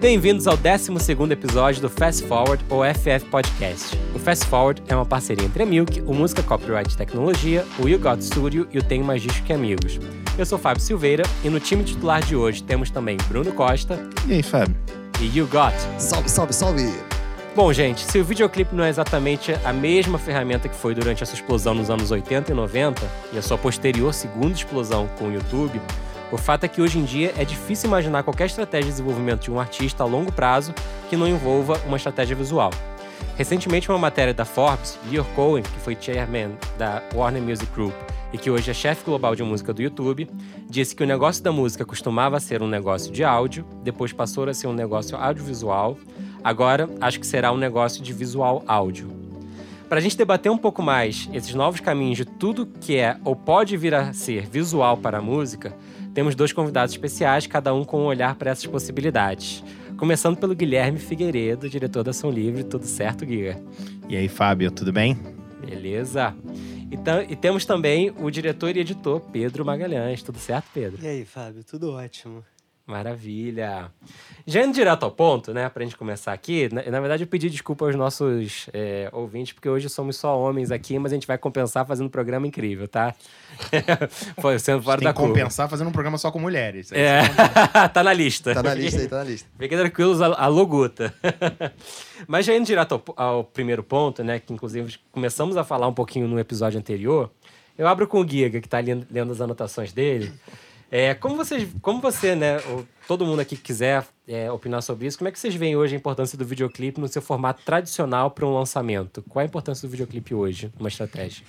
Bem-vindos ao 12 episódio do Fast Forward ou FF Podcast. O Fast Forward é uma parceria entre a Milk, o Música Copyright Tecnologia, o You Got Studio e o Tenho Mais Disco que Amigos. Eu sou Fábio Silveira e no time titular de hoje temos também Bruno Costa. E aí, Fábio? E You Got. Salve, salve, salve! Bom, gente, se o videoclipe não é exatamente a mesma ferramenta que foi durante essa explosão nos anos 80 e 90 e a sua posterior segunda explosão com o YouTube, o fato é que hoje em dia é difícil imaginar qualquer estratégia de desenvolvimento de um artista a longo prazo que não envolva uma estratégia visual. Recentemente, uma matéria da Forbes, Leo Cohen, que foi chairman da Warner Music Group e que hoje é chefe global de música do YouTube, disse que o negócio da música costumava ser um negócio de áudio, depois passou a ser um negócio audiovisual, agora acho que será um negócio de visual áudio. Para a gente debater um pouco mais esses novos caminhos de tudo que é ou pode vir a ser visual para a música, temos dois convidados especiais, cada um com um olhar para essas possibilidades. Começando pelo Guilherme Figueiredo, diretor da Ação Livre. Tudo certo, Guia? E aí, Fábio, tudo bem? Beleza. Então, e temos também o diretor e editor Pedro Magalhães. Tudo certo, Pedro? E aí, Fábio? Tudo ótimo. Maravilha. Já indo direto ao ponto, né, pra gente começar aqui, na, na verdade eu pedi desculpa aos nossos é, ouvintes, porque hoje somos só homens aqui, mas a gente vai compensar fazendo um programa incrível, tá? Foi sendo fora da curva. compensar fazendo um programa só com mulheres. É, tá na lista. Tá na lista aí, tá na lista. Fiquem tranquilos, a, a loguta. mas já indo direto ao, ao primeiro ponto, né, que inclusive começamos a falar um pouquinho no episódio anterior, eu abro com o Giga, que tá lendo, lendo as anotações dele. É, como, vocês, como você, né, todo mundo aqui que quiser é, opinar sobre isso, como é que vocês veem hoje a importância do videoclipe no seu formato tradicional para um lançamento? Qual a importância do videoclipe hoje, uma estratégia?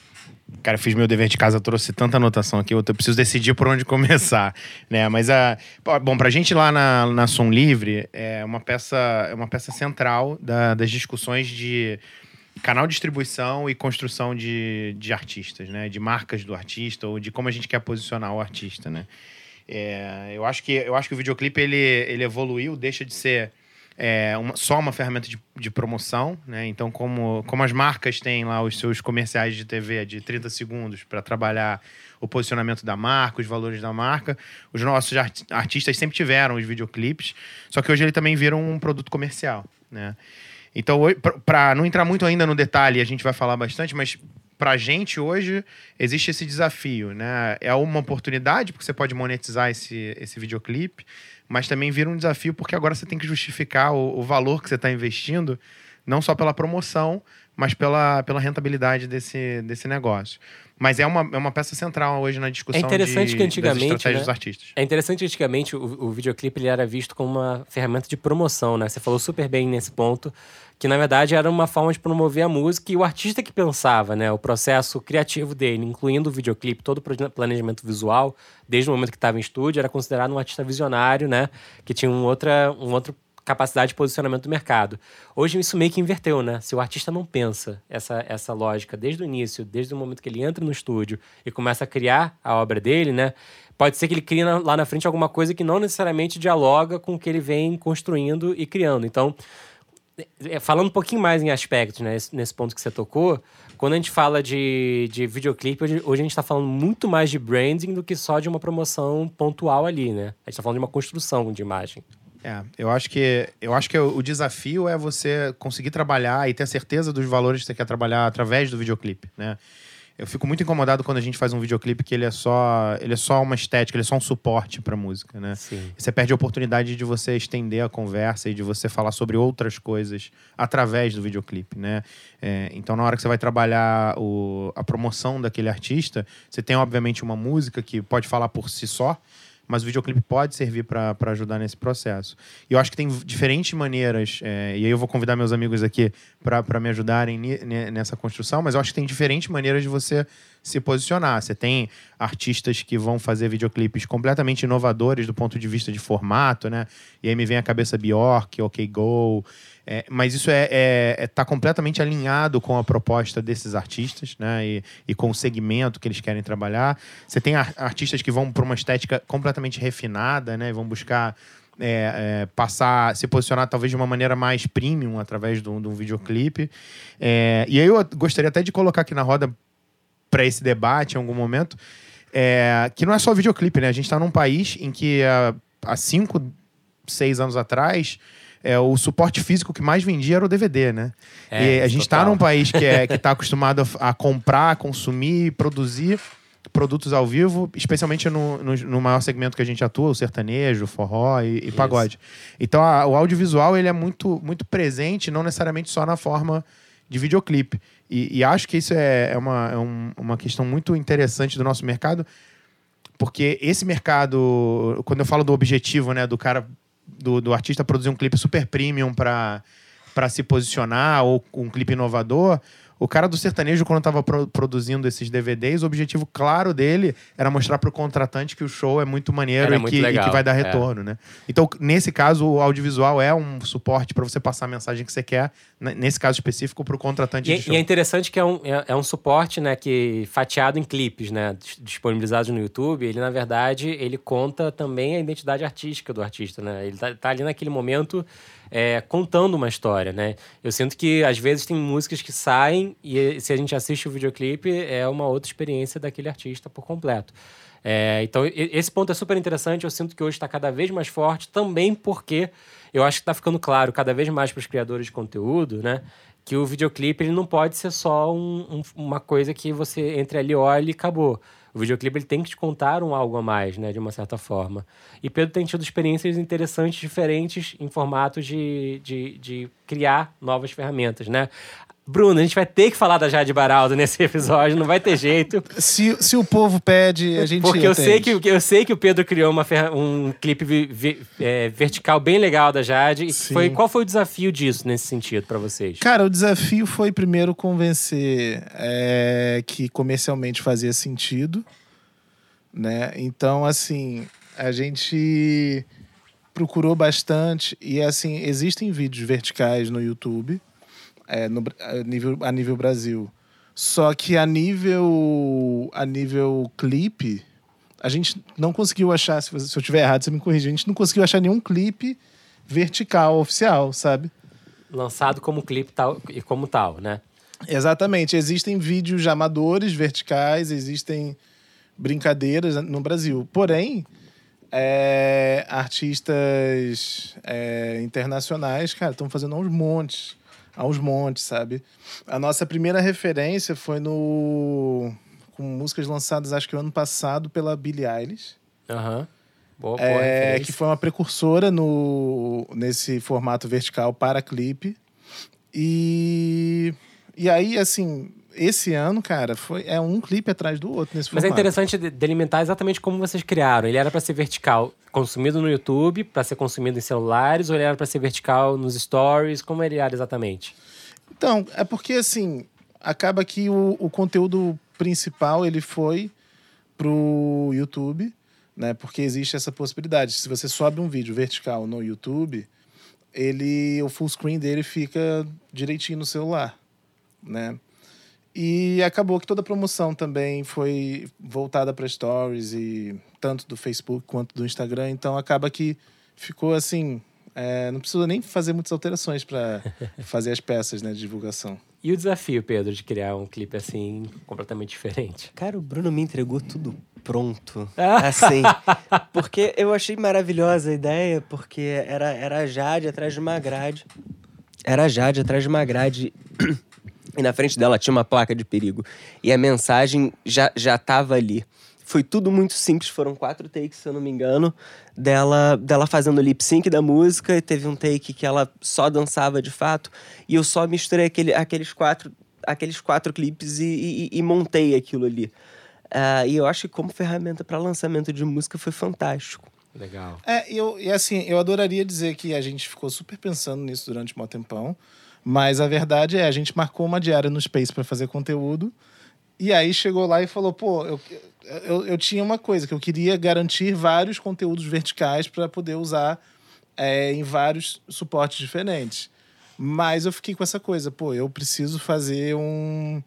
Cara, eu fiz meu dever de casa, trouxe tanta anotação aqui, eu preciso decidir por onde começar, né? Mas a bom, pra gente lá na, na Som Livre é uma peça, é uma peça central da, das discussões de canal de distribuição e construção de, de artistas, né? De marcas do artista ou de como a gente quer posicionar o artista, né? É, eu, acho que, eu acho que o videoclipe ele, ele evoluiu, deixa de ser é, uma, só uma ferramenta de, de promoção, né? Então, como, como as marcas têm lá os seus comerciais de TV de 30 segundos para trabalhar o posicionamento da marca, os valores da marca, os nossos art artistas sempre tiveram os videoclipes, só que hoje ele também vira um produto comercial, né? Então, para não entrar muito ainda no detalhe, a gente vai falar bastante, mas para a gente hoje existe esse desafio, né? É uma oportunidade porque você pode monetizar esse, esse videoclipe, mas também vira um desafio porque agora você tem que justificar o, o valor que você está investindo, não só pela promoção, mas pela, pela rentabilidade desse, desse negócio. Mas é uma, é uma peça central hoje na discussão é interessante de, que antigamente, né? dos artistas. É interessante que antigamente o, o videoclipe ele era visto como uma ferramenta de promoção, né? Você falou super bem nesse ponto, que na verdade era uma forma de promover a música e o artista que pensava, né? O processo criativo dele, incluindo o videoclipe, todo o planejamento visual, desde o momento que estava em estúdio, era considerado um artista visionário, né? Que tinha um, outra, um outro capacidade de posicionamento do mercado. Hoje isso meio que inverteu, né? Se o artista não pensa essa, essa lógica desde o início, desde o momento que ele entra no estúdio e começa a criar a obra dele, né? Pode ser que ele crie lá na frente alguma coisa que não necessariamente dialoga com o que ele vem construindo e criando. Então, falando um pouquinho mais em aspectos, né? Nesse ponto que você tocou, quando a gente fala de, de videoclipe, hoje, hoje a gente está falando muito mais de branding do que só de uma promoção pontual ali, né? A gente está falando de uma construção de imagem. É, eu acho que eu acho que o desafio é você conseguir trabalhar e ter certeza dos valores que você quer trabalhar através do videoclipe, né? Eu fico muito incomodado quando a gente faz um videoclipe que ele é só, ele é só uma estética, ele é só um suporte para música, né? Sim. você perde a oportunidade de você estender a conversa e de você falar sobre outras coisas através do videoclipe, né? É, então, na hora que você vai trabalhar o, a promoção daquele artista, você tem obviamente uma música que pode falar por si só, mas o videoclipe pode servir para ajudar nesse processo. E eu acho que tem diferentes maneiras, é, e aí eu vou convidar meus amigos aqui para me ajudarem nessa construção, mas eu acho que tem diferentes maneiras de você se posicionar. Você tem artistas que vão fazer videoclipes completamente inovadores do ponto de vista de formato, né? E aí me vem a cabeça Bjork, OK Go. É, mas isso é, é, é tá completamente alinhado com a proposta desses artistas, né? E, e com o segmento que eles querem trabalhar. Você tem artistas que vão para uma estética completamente refinada, né? E vão buscar é, é, passar, se posicionar talvez de uma maneira mais premium através de um videoclipe. É, e aí eu gostaria até de colocar aqui na roda para esse debate em algum momento, é, que não é só videoclipe, né? A gente está num país em que há, há cinco seis anos atrás, é, o suporte físico que mais vendia era o DVD, né? É, e a gente está num país que é, que tá acostumado a, a comprar, consumir, produzir produtos ao vivo, especialmente no, no, no maior segmento que a gente atua, o sertanejo, forró e, e pagode. Então a- o audiovisual ele é muito, muito presente, não necessariamente só na forma de videoclipe. E, e acho que isso é, é uma, é um- uma questão muito interessante do nosso mercado, porque esse mercado, quando eu falo do objetivo, né, do cara, do, do artista produzir um clipe super premium para se posicionar ou um clipe inovador, o cara do sertanejo, quando estava produzindo esses DVDs, o objetivo claro dele era mostrar para o contratante que o show é muito maneiro e muito que, e que vai dar é. retorno, né? Então, nesse caso, o audiovisual é um suporte para você passar a mensagem que você quer, n- nesse caso específico, para o contratante E, de show. e é interessante que é um, é, é um suporte, né, que fatiado em clipes, né, dis- disponibilizados no YouTube. Ele, na verdade, ele conta também a identidade artística do artista, né? Ele tá, tá ali naquele momento é, contando uma história, né? Eu sinto que, às vezes, tem músicas que saem e se a gente assiste o videoclipe, é uma outra experiência daquele artista por completo. É, então, esse ponto é super interessante. Eu sinto que hoje está cada vez mais forte, também porque eu acho que está ficando claro cada vez mais para os criadores de conteúdo, né? Que o videoclipe ele não pode ser só um- um- uma coisa que você entre ali, olha e acabou. O videoclipe ele tem que te contar um algo a mais, né? De uma certa forma. E Pedro tem tido experiências interessantes, diferentes, em formatos de, de, de criar novas ferramentas, né? Bruno, a gente vai ter que falar da Jade Baraldo nesse episódio, não vai ter jeito. Se, se o povo pede, a gente Porque eu sei, que, eu sei que o Pedro criou uma um clipe vi- vi- é, vertical bem legal da Jade. E Sim. foi, qual foi o desafio disso nesse sentido pra vocês? Cara, o desafio foi primeiro convencer é, que comercialmente fazia sentido, né? Então, assim, a gente procurou bastante e, assim, existem vídeos verticais no YouTube é, no a, nível, a nível Brasil. Só que a nível, a nível clipe, a gente não conseguiu achar, se, eu tiver errado, você me corrige, a gente não conseguiu achar nenhum clipe vertical oficial, sabe? Lançado como clipe tal, e como tal, né? Exatamente. Existem vídeos amadores verticais, existem brincadeiras no Brasil. Porém, é, artistas é, internacionais, cara, estão fazendo aos montes. Aos montes, sabe? A nossa primeira referência foi no. com músicas lançadas, acho que o ano passado, pela Billie Eilish. Aham. Boa, boa É, que foi uma precursora no, nesse formato vertical para clipe. E, e aí, assim, esse ano, cara, foi, é um clipe atrás do outro nesse Mas é formato. interessante de- delimitar exatamente como vocês criaram. Ele era pra ser vertical, consumido no YouTube, pra ser consumido em celulares, ou ele era pra ser vertical nos stories? Como ele era exatamente? Então, é porque, assim, acaba que o, o conteúdo principal, ele foi pro YouTube, né? Porque existe essa possibilidade. Se você sobe um vídeo vertical no YouTube, ele, o full screen dele fica direitinho no celular, né? E acabou que toda a promoção também foi voltada para stories e tanto do Facebook quanto do Instagram, então acaba que ficou assim, é, não precisa nem fazer muitas alterações para fazer as peças né, de divulgação. E o desafio, Pedro, de criar um clipe assim, completamente diferente? Cara, o Bruno me entregou tudo pronto. Ah. Assim. Porque eu achei maravilhosa a ideia, porque era, era a Jade atrás de uma grade. Era a Jade atrás de uma grade. E na frente dela tinha uma placa de perigo. E a mensagem já, já tava ali. Foi tudo muito simples, foram quatro takes, se eu não me engano, dela, dela fazendo lip sync da música. E teve um take que ela só dançava de fato. E eu só misturei aquele, aqueles, quatro, aqueles quatro clipes e, e- e montei aquilo ali. Ah, e eu acho que como ferramenta para lançamento de música foi fantástico. Legal. É, e eu, e assim, eu adoraria dizer que a gente ficou super pensando nisso durante um tempão, mas a verdade é, a gente marcou uma diária no Space para fazer conteúdo, e aí chegou lá e falou, pô, eu, eu, eu tinha uma coisa, que eu queria garantir vários conteúdos verticais para poder usar é, em vários suportes diferentes. Mas eu fiquei com essa coisa, pô, eu preciso fazer um.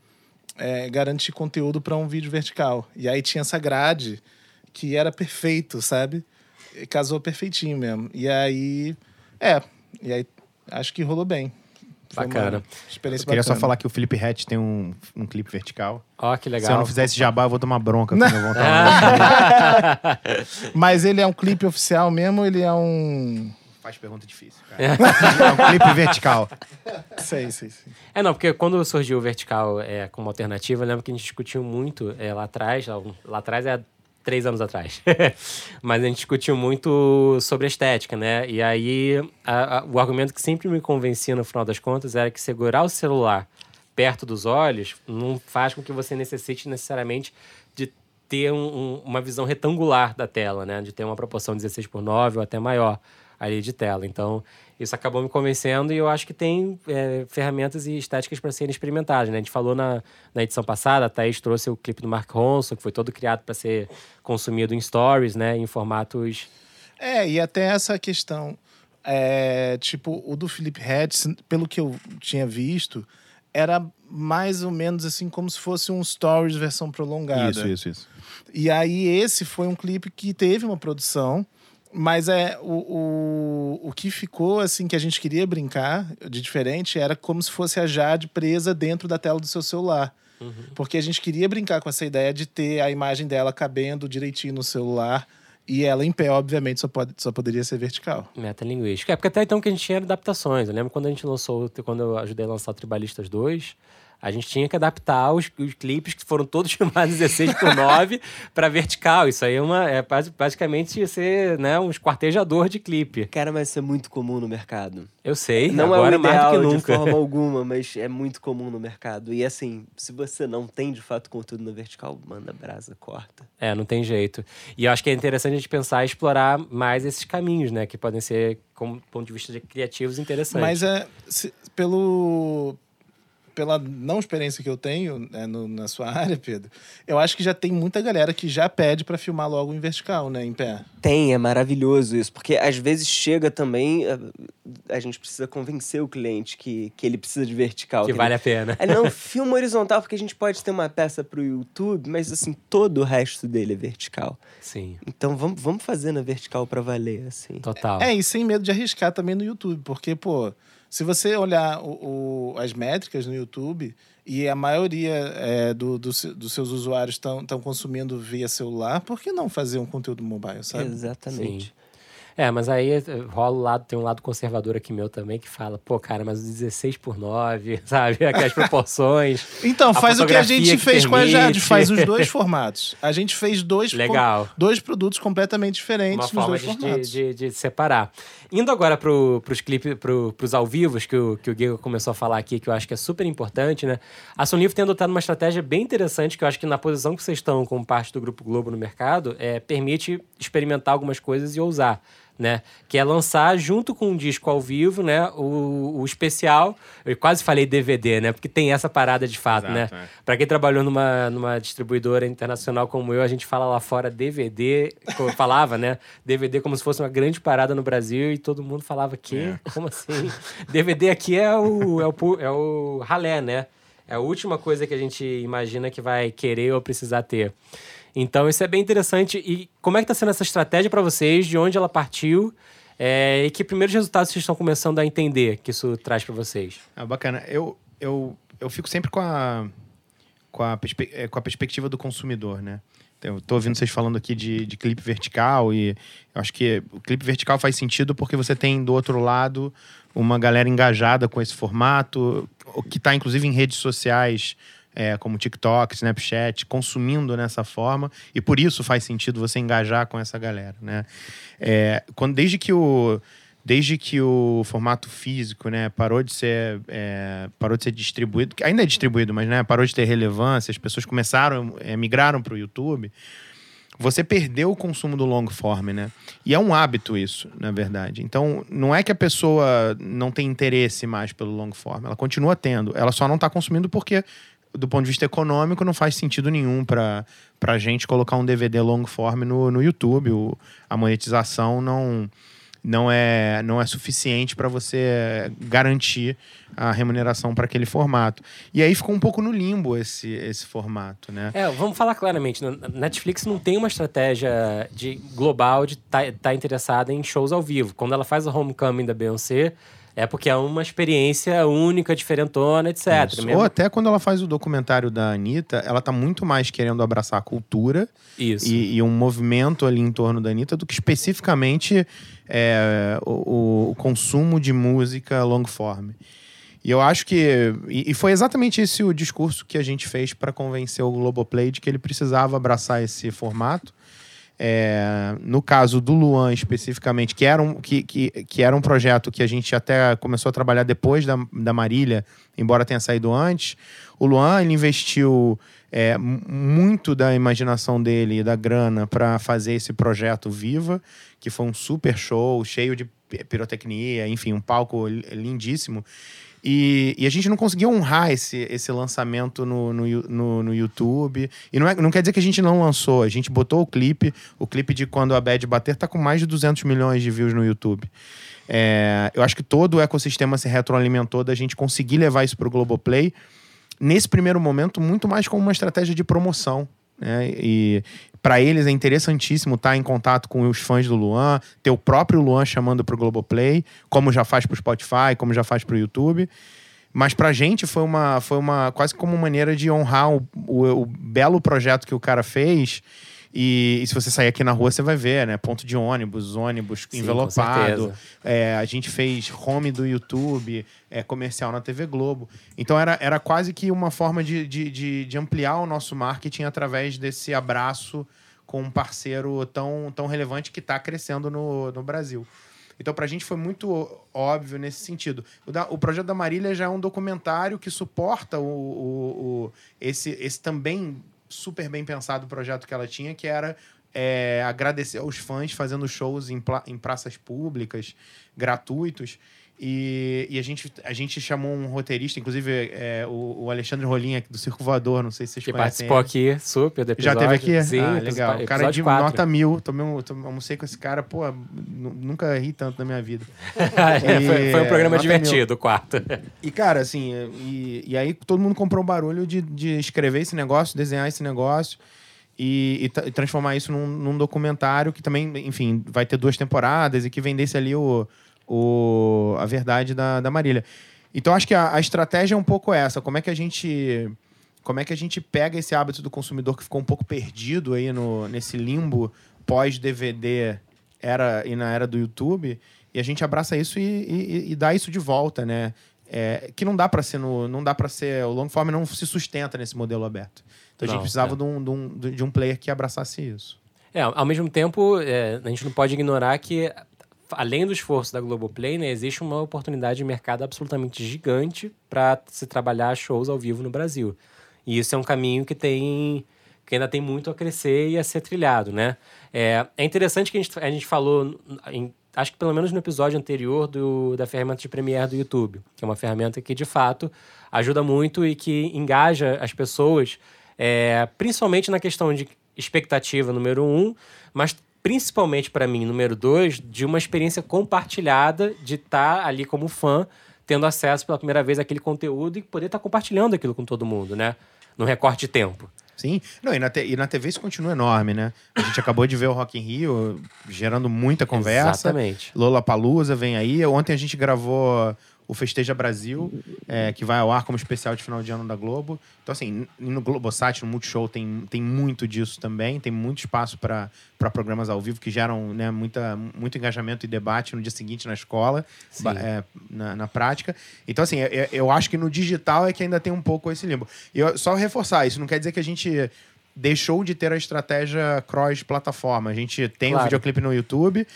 é, garantir conteúdo para um vídeo vertical. E aí tinha essa grade que era perfeito, sabe? E Casou perfeitinho mesmo. E aí. É, e aí acho que rolou bem. Bacana. experiência Eu queria só bacana. falar que o Felipe Hatch tem um, um clipe vertical. Ó, que legal. Se eu não fizer esse jabá, eu vou tomar bronca eu voltar lá. Mas ele é um clipe oficial mesmo ele é um faz pergunta difícil, cara. é um clipe vertical. Sei, sei, sei. É, não, porque quando surgiu o vertical é, como alternativa, eu lembro que a gente discutiu muito é, lá atrás, lá, lá atrás é três anos atrás. Mas a gente discutiu muito sobre estética, né? E aí a- a- o argumento que sempre me convencia no final das contas era que segurar o celular perto dos olhos não faz com que você necessite necessariamente de ter um- um- uma visão retangular da tela, né? De ter uma proporção 16 por 9 ou até maior ali de tela. Então, isso acabou me convencendo e eu acho que tem é, ferramentas e estéticas para serem experimentadas, né? A gente falou na, na edição passada, a Thaís trouxe o clipe do Mark Ronson, que foi todo criado para ser consumido em stories, né? Em formatos... É, e até essa questão, é, tipo, o do Felipe Hedges, pelo que eu tinha visto, era mais ou menos assim como se fosse um stories versão prolongada. Isso, isso, isso. E aí esse foi um clipe que teve uma produção, mas é o, o, o que ficou assim que a gente queria brincar de diferente era como se fosse a Jade presa dentro da tela do seu celular. Porque a gente queria brincar com essa ideia de ter a imagem dela cabendo direitinho no celular e ela em pé, obviamente, só, pode, só poderia ser vertical. Metalinguística. É, porque até então que a gente tinha adaptações. Eu lembro quando a gente lançou, quando eu ajudei a lançar o Tribalistas 2, a gente tinha que adaptar os, os clipes que foram todos chamados 16 por 9 para vertical. Isso aí é, uma, é basi- basicamente ser né, um esquartejador de clipe. Cara, mas isso é muito comum no mercado. Eu sei, Não agora é o mais do ideal que de nunca. forma alguma, mas é muito comum no mercado. E assim, se você não tem de fato conteúdo na vertical, manda brasa, corta. É, não tem jeito. E eu acho que é interessante a gente pensar e explorar mais esses caminhos, né? Que podem ser, como ponto de vista de criativos, interessantes. Mas é se- pelo pela não experiência que eu tenho né, no- na sua área, Pedro, eu acho que já tem muita galera que já pede para filmar logo em vertical, né, em pé. Tem, é maravilhoso isso, porque às vezes chega também, a, a gente precisa convencer o cliente que, que ele precisa de vertical. que ele- vale a pena. É, não, filma horizontal, porque a gente pode ter uma peça pro YouTube, mas assim, todo o resto dele é vertical. Sim, Então vamos, vamos fazer na vertical pra valer, assim. total. É, e sem medo de arriscar também no YouTube, porque, pô, se você olhar o, o- as métricas no YouTube e a maioria é, do, do dos seus usuários estão consumindo via celular, por que não fazer um conteúdo mobile, sabe? Exatamente. É, mas aí eh, rola o lado, tem um lado conservador aqui meu também que fala, pô, cara, mas o 16 por 9, sabe? Aquelas proporções. Então, faz o que a gente que fez com a Jade, faz os dois formatos. A gente fez dois, Legal. dois produtos completamente Uma diferentes nos forma dois de, formatos. de, de separar. Indo agora pro, pros clipes, pro, pros ao vivos, que o, que o Giga começou a falar aqui, que eu acho que é super importante, né? A Sony tem adotado uma estratégia bem interessante, que eu acho que na posição que vocês estão como parte do Grupo Globo no mercado, é, permite experimentar algumas coisas e ousar. Né? Que é lançar junto com um disco ao vivo, né? O, o especial. Eu quase falei DVD, né? Porque tem essa parada de fato, Exato, né? é. Pra quem trabalhou numa, numa distribuidora internacional como eu, a gente fala lá fora DVD, como falava, né? DVD como se fosse uma grande parada no Brasil e todo mundo falava que, É. como assim? DVD aqui é o, é, o, é o ralé, né? É a última coisa que a gente imagina que vai querer ou precisar ter. Então isso é bem interessante. E como é que tá sendo essa estratégia para vocês? De onde ela partiu? É, e que primeiros resultados vocês estão começando a entender que isso traz para vocês? Ah, bacana. Eu, eu, eu fico sempre com a, com, a eh, com a perspectiva do consumidor, né? Eu tô ouvindo vocês falando aqui de, de clipe vertical e eu acho que o clipe vertical faz sentido porque você tem do outro lado uma galera engajada com esse formato, que está inclusive em redes sociais é, como TikTok, Snapchat, consumindo nessa forma e por isso faz sentido você engajar com essa galera, né? É, quando, desde que o desde que o formato físico né, parou de ser é, parou de ser distribuído, que ainda é distribuído, mas né, parou de ter relevância, as pessoas começaram, é, migraram para o YouTube, você perdeu o consumo do long form, né? E é um hábito isso, na verdade. Então, não é que a pessoa não tem interesse mais pelo long form, ela continua tendo, ela só não está consumindo porque do ponto de vista econômico, não faz sentido nenhum para a gente colocar um DVD long form no, no YouTube. O, a monetização não, não, é, não é suficiente para você garantir a remuneração para aquele formato. E aí ficou um pouco no limbo esse, esse formato, né? É, vamos falar claramente. Netflix não tem uma estratégia de global de estar interessada em shows ao vivo. Quando ela faz a Homecoming da Beyoncé, É porque é uma experiência única, diferentona, etc. Ou até quando ela faz o documentário da Anitta, ela tá muito mais querendo abraçar a cultura e, e um movimento ali em torno da Anitta do que especificamente é, o, o consumo de música long form. E eu acho que. E, e foi exatamente esse o discurso que a gente fez para convencer o Globoplay de que ele precisava abraçar esse formato. É, no caso do Luan especificamente, que era, um, que, que, que era um projeto que a gente até começou a trabalhar depois da, da Marília, embora tenha saído antes, o Luan ele investiu é, muito da imaginação dele e da grana para fazer esse projeto Viva, que foi um super show, cheio de pi- pirotecnia, enfim, um palco li- lindíssimo. E, e a gente não conseguiu honrar esse, esse lançamento no, no, no, no YouTube. E não, é, não quer dizer que a gente não lançou. A gente botou o clipe. O clipe de Quando a Bad Bater tá com mais de 200 milhões de views no YouTube. É, eu acho que todo o ecossistema se retroalimentou da gente conseguir levar isso pro Globoplay. Nesse primeiro momento, muito mais como uma estratégia de promoção. Né? E para eles é interessantíssimo estar em contato com os fãs do Luan, ter o próprio Luan chamando pro Globoplay, como já faz pro Spotify, como já faz pro YouTube. Mas pra gente foi uma, foi uma quase como uma maneira de honrar o, o- o belo projeto que o cara fez. E, e se você sair aqui na rua, você vai ver, né? Ponto de ônibus, ônibus Sim, envelopado. É, a gente fez home do YouTube, é, comercial na TV Globo. Então era, era quase que uma forma de, de, de, de ampliar o nosso marketing através desse abraço com um parceiro tão, tão relevante que está crescendo no, no Brasil. Então, pra gente foi muito óbvio nesse sentido. O, da- o projeto da Marília já é um documentário que suporta o, o- o- esse, esse também super bem pensado projeto que ela tinha, que era é, agradecer aos fãs fazendo shows em, em praças públicas, gratuitos. E, e a, gente, a gente chamou um roteirista, inclusive é, o, o Alexandre Rolinha do Circo Voador, não sei se vocês Que conhecem. participou ele. aqui, super, do Já teve aqui? Sim, ah, legal. O cara de episódio quatro. nota mil. Tomei um, tomei- almocei com esse cara, pô, nu- nunca ri tanto na minha vida. É, foi, foi um programa divertido, o quarto. E, cara, assim, e, e aí todo mundo comprou o barulho de, de escrever esse negócio, desenhar esse negócio e, e e transformar isso num, num documentário que também, enfim, vai ter duas temporadas e que vendesse ali o, o, a verdade da, da Marília. Então, acho que a, a estratégia é um pouco essa. Como é que a gente. Como é que a gente pega esse hábito do consumidor que ficou um pouco perdido aí no, nesse limbo pós-DVD era, e na era do YouTube e a gente abraça isso e, e- e dá isso de volta, né? É, que não dá para ser no, não dá para ser o long form não se sustenta nesse modelo aberto. Então a gente Não, precisava é. de, um, de, um, de um player que abraçasse isso. É, ao mesmo tempo, é, a gente não pode ignorar que, além do esforço da Globoplay, né, existe uma oportunidade de mercado absolutamente gigante para se trabalhar shows ao vivo no Brasil. E isso é um caminho que tem que ainda tem muito a crescer e a ser trilhado, né? É, é interessante que a gente, a gente falou, em- acho que pelo menos no episódio anterior do, da ferramenta de Premiere do YouTube, que é uma ferramenta que, de fato, ajuda muito e que engaja as pessoas, é, principalmente na questão de expectativa número um, mas principalmente para mim, número dois, de uma experiência compartilhada de estar ali como fã, tendo acesso pela primeira vez àquele conteúdo e poder estar compartilhando aquilo com todo mundo, né? No recorte de tempo. Sim. Não, e na, te- e na TV isso continua enorme, né? A gente acabou de ver o Rock in Rio gerando muita conversa. Exatamente. Lola Palusa vem aí. Ontem a gente gravou o Festeja Brasil, é, que vai ao ar como especial de final de ano da Globo. Então, assim, no Globosat, no Multishow, tem, tem muito disso também. Tem muito espaço para programas ao vivo que geram né, muita, muito engajamento e debate no dia seguinte na escola, é, na, na prática. Então, assim, eu, eu acho que no digital é que ainda tem um pouco esse limbo. E eu, só reforçar, isso não quer dizer que a gente deixou de ter a estratégia cross-plataforma. A gente tem o Claro. videoclipe no YouTube,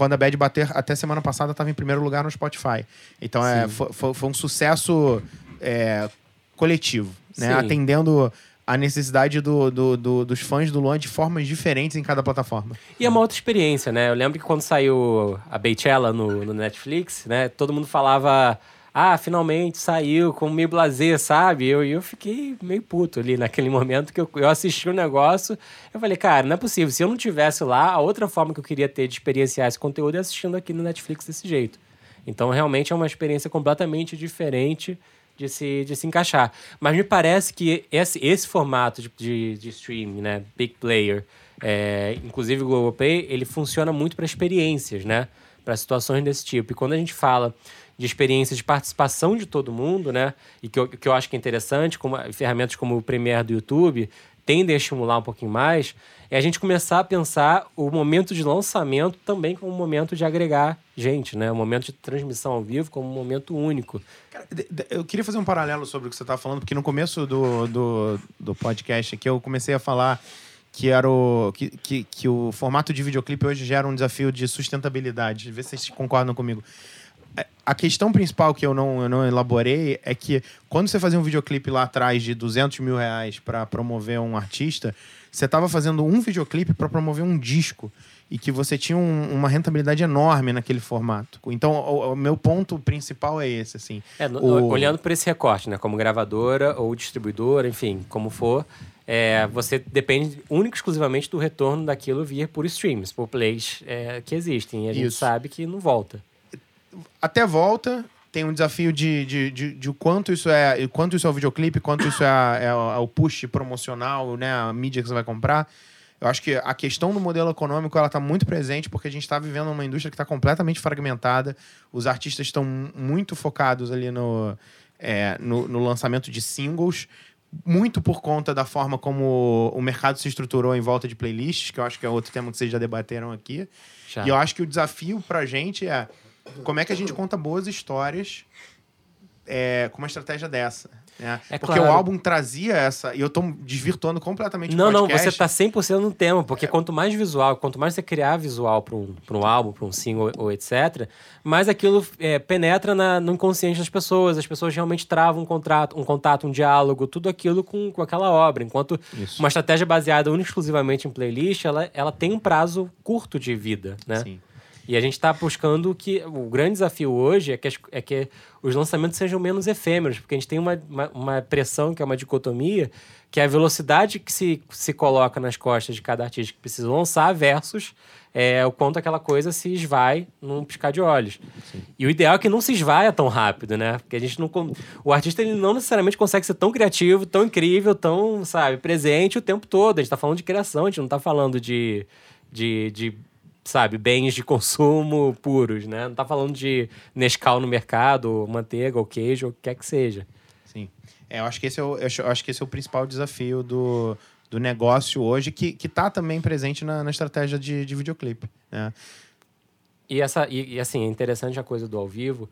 quando a Bad bater, até semana passada, estava em primeiro lugar no Spotify. Então é, foi- foi um sucesso é, coletivo, né? Sim. Atendendo a necessidade do- do- do- dos fãs do Luan de formas diferentes em cada plataforma. E é uma outra experiência, né? Eu lembro que quando saiu a Beychella no, no Netflix, né? Todo mundo falava, ah, finalmente saiu, com meio blazer, sabe? Eu, eu fiquei meio puto ali naquele momento que eu, eu assisti o negócio. Eu falei, cara, não é possível. Se eu não tivesse lá, a outra forma que eu queria ter de experienciar esse conteúdo é assistindo aqui no Netflix desse jeito. Então, realmente é uma experiência completamente diferente de se, de se encaixar. Mas me parece que esse, esse formato de, de, de streaming, né? Big player, é, inclusive o Globoplay, ele funciona muito para experiências, né? para situações desse tipo. E quando a gente fala de experiência de participação de todo mundo, né? E que eu, que eu acho que é interessante, como ferramentas como o Premiere do YouTube tendem a estimular um pouquinho mais, é a gente começar a pensar o momento de lançamento também como um momento de agregar gente, né? O momento de transmissão ao vivo como um momento único. Cara, eu queria fazer um paralelo sobre o que você estava falando, porque no começo do, do, do podcast aqui eu comecei a falar que era o que, que, que o formato de videoclipe hoje gera um desafio de sustentabilidade. Vê se vocês concordam comigo. A questão principal que eu não, eu não elaborei é que quando você fazia um videoclipe lá atrás de 200 mil reais para promover um artista, você estava fazendo um videoclipe para promover um disco e que você tinha um- uma rentabilidade enorme naquele formato. Então, o, o meu ponto principal é esse, assim. É, O- olhando por esse recorte, né? Como gravadora ou distribuidora, enfim, como for, é, você depende única e exclusivamente do retorno daquilo vir por streams, por plays é, que existem. E a gente Isso. sabe que não volta. Até volta. Tem um desafio de, de, de, de quanto isso é quanto isso é o videoclipe, quanto isso é, é o- é o push promocional, né? A mídia que você vai comprar. Eu acho que a questão do modelo econômico ela está muito presente porque a gente está vivendo uma indústria que está completamente fragmentada. Os artistas estão muito focados ali no, é, no, no lançamento de singles, muito por conta da forma como o mercado se estruturou em volta de playlists, que eu acho que é outro tema que vocês já debateram aqui. Já. E eu acho que o desafio pra gente é como é que a gente conta boas histórias é, com uma estratégia dessa. Né? É Porque claro. o álbum trazia essa. E eu tô desvirtuando completamente Não, o não, você tá 100% no tema, porque quanto mais visual, quanto mais você criar visual para um, pra um álbum, para um single ou etc., mais aquilo é, penetra na- no inconsciente das pessoas, as pessoas realmente travam um, contrato, um contato, um diálogo, tudo aquilo com, com aquela obra. Enquanto Isso. uma estratégia baseada única exclusivamente em playlist, ela, ela tem um prazo curto de vida, né? Sim. E a gente está buscando que. O grande desafio hoje é que, as- é que os lançamentos sejam menos efêmeros, porque a gente tem uma, uma, uma pressão, que é uma dicotomia, que é a velocidade que se, se coloca nas costas de cada artista que precisa lançar, versus é, o quanto aquela coisa se esvai num piscar de olhos. E o ideal é que não se esvaia tão rápido, né? Porque a gente não. O artista ele não necessariamente consegue ser tão criativo, tão incrível, tão, sabe, presente o tempo todo. A gente tá falando de criação, a gente não tá falando de. de, de sabe, bens de consumo puros, né? Não tá falando de Nescau no mercado, ou manteiga, ou queijo, ou o que quer que seja. Sim. É, eu acho que esse é o, eu acho- que esse é o principal desafio do, do negócio hoje, que, que tá também presente na, na estratégia de, de videoclipe. Né? E, essa, e, e, assim, é interessante a coisa do ao vivo,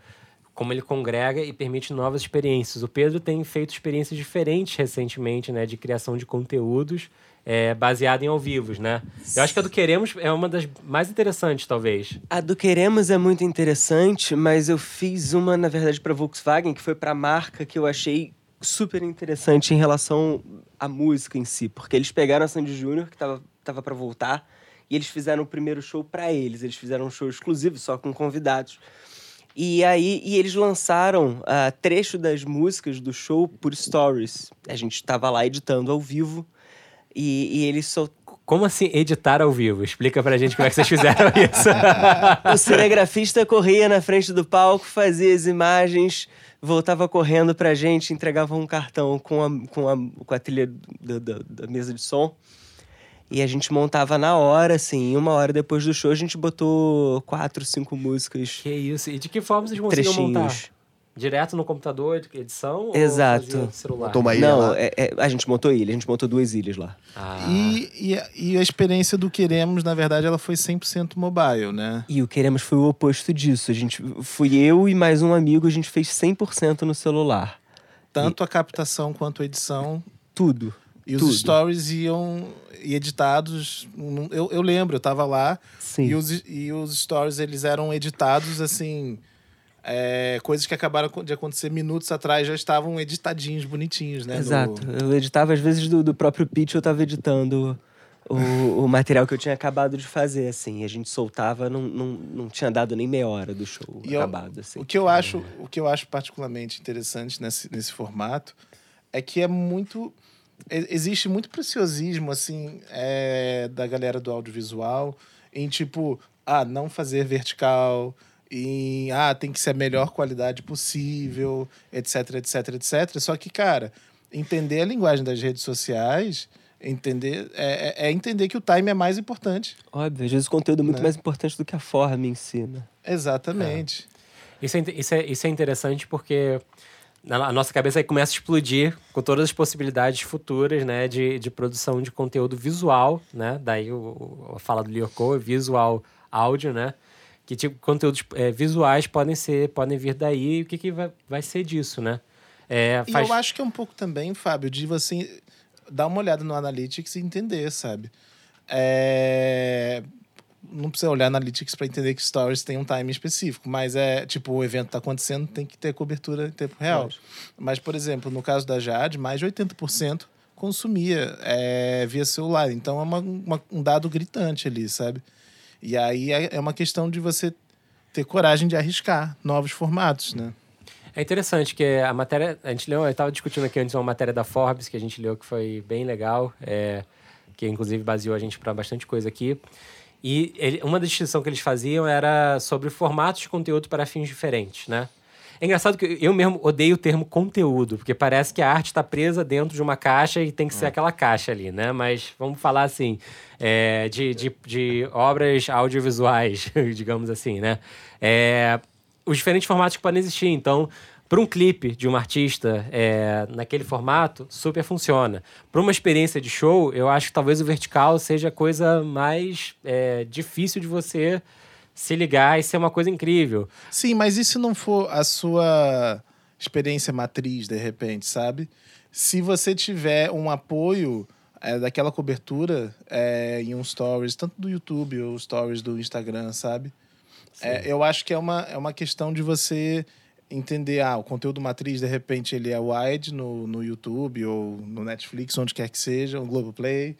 como ele congrega e permite novas experiências. O Pedro tem feito experiências diferentes recentemente, né? De criação de conteúdos é, baseado em ao vivos, né? Eu acho que a do Queremos é uma das mais interessantes, talvez. A do Queremos é muito interessante, mas eu fiz uma, na verdade, para Volkswagen, que foi para a marca que eu achei super interessante em relação à música em si. Porque eles pegaram a Sandy Júnior, que tava, tava para voltar, e eles fizeram o primeiro show para eles. Eles fizeram um show exclusivo, só com convidados. E aí, e eles lançaram uh, trecho das músicas do show por stories. A gente estava lá editando ao vivo e, e eles sol... Como assim editar ao vivo? Explica pra gente como é que vocês fizeram isso. o cinegrafista corria na frente do palco, fazia as imagens, voltava correndo pra gente, entregava um cartão com a, com a, com a trilha da, da, da mesa de som. E a gente montava na hora, assim. Uma hora depois do show, a gente botou quatro, cinco músicas, que isso? E de que forma vocês conseguiram montar? trechinhos. Direto no computador, edição? Exato. Ou celular? Botou uma ilha Não, é- é- a gente montou ilha, a gente montou duas ilhas lá. Ah. E, e, a- e a experiência do Queremos, na verdade, ela foi 100% mobile, né? E o Queremos foi o oposto disso. A gente, fui eu e mais um amigo, a gente fez 100% no celular. Tanto a captação quanto a edição. Tudo. E os Tudo. stories iam e editados. Eu, eu lembro, eu tava lá. Sim. E os, e os stories, eles eram editados assim. é, coisas que acabaram de acontecer minutos atrás já estavam editadinhos, bonitinhos, né? no- Exato. Eu editava, às vezes, do, do próprio pitch, eu tava editando o, o material que eu tinha acabado de fazer, assim. E a gente soltava, não, não, não tinha dado nem meia hora do show E eu- acabado, assim. O que eu acho, o que eu acho particularmente interessante nesse, nesse formato é que é muito existe muito preciosismo assim é, da galera do audiovisual em tipo ah não fazer vertical em ah tem que ser a melhor qualidade possível etc etc etc só que cara entender a linguagem das redes sociais Entender é, é- é entender que o time é mais importante. Óbvio, às vezes o conteúdo é muito Né? mais importante do que a forma em si, né? Exatamente. Isso é, isso, é, isso é interessante porque a nossa cabeça aí começa a explodir com todas as possibilidades futuras, né, de, de produção de conteúdo visual, né? Daí o, a fala do Lyoko, visual, áudio, né? Que tipo conteúdos é, visuais podem ser, podem vir daí. E o que, que vai, vai ser disso, né? É, E faz- eu acho que é um pouco também, Fábio, de você dar uma olhada no Analytics e entender, sabe? É, Não precisa olhar Analytics para entender que Stories tem um time específico, mas é tipo, o evento tá acontecendo, tem que ter cobertura em tempo real. Mas, por exemplo, no caso da Jade, mais de 80% consumia é, via celular. Então é uma- uma- um dado gritante ali, sabe? E aí é é uma questão de você ter coragem de arriscar novos formatos, né? É interessante que a matéria. A gente leu, eu estava discutindo aqui antes uma matéria da Forbes que a gente leu que foi bem legal, é, que inclusive baseou a gente para bastante coisa aqui. E ele- uma distinção que eles faziam era sobre formatos de conteúdo para fins diferentes, né? É engraçado que eu mesmo odeio o termo conteúdo, porque parece que a arte está presa dentro de uma caixa e tem que ser aquela caixa ali, né? Mas vamos falar assim, é, de, de, de obras audiovisuais, digamos assim, né? É, os diferentes formatos que podem existir. Então, para um clipe de um artista é, naquele formato, super funciona. Para uma experiência de show, eu acho que talvez o vertical seja a coisa mais é, difícil de você se ligar e ser uma coisa incrível. Sim, mas e se não for a sua experiência matriz, de repente, sabe? Se você tiver um apoio é, daquela cobertura é, em um stories, tanto do YouTube ou stories do Instagram, sabe? É, eu acho que é uma, é uma questão de você entender, ah, o conteúdo matriz, de repente, ele é wide no, no YouTube ou no Netflix, onde quer que seja, no Globoplay.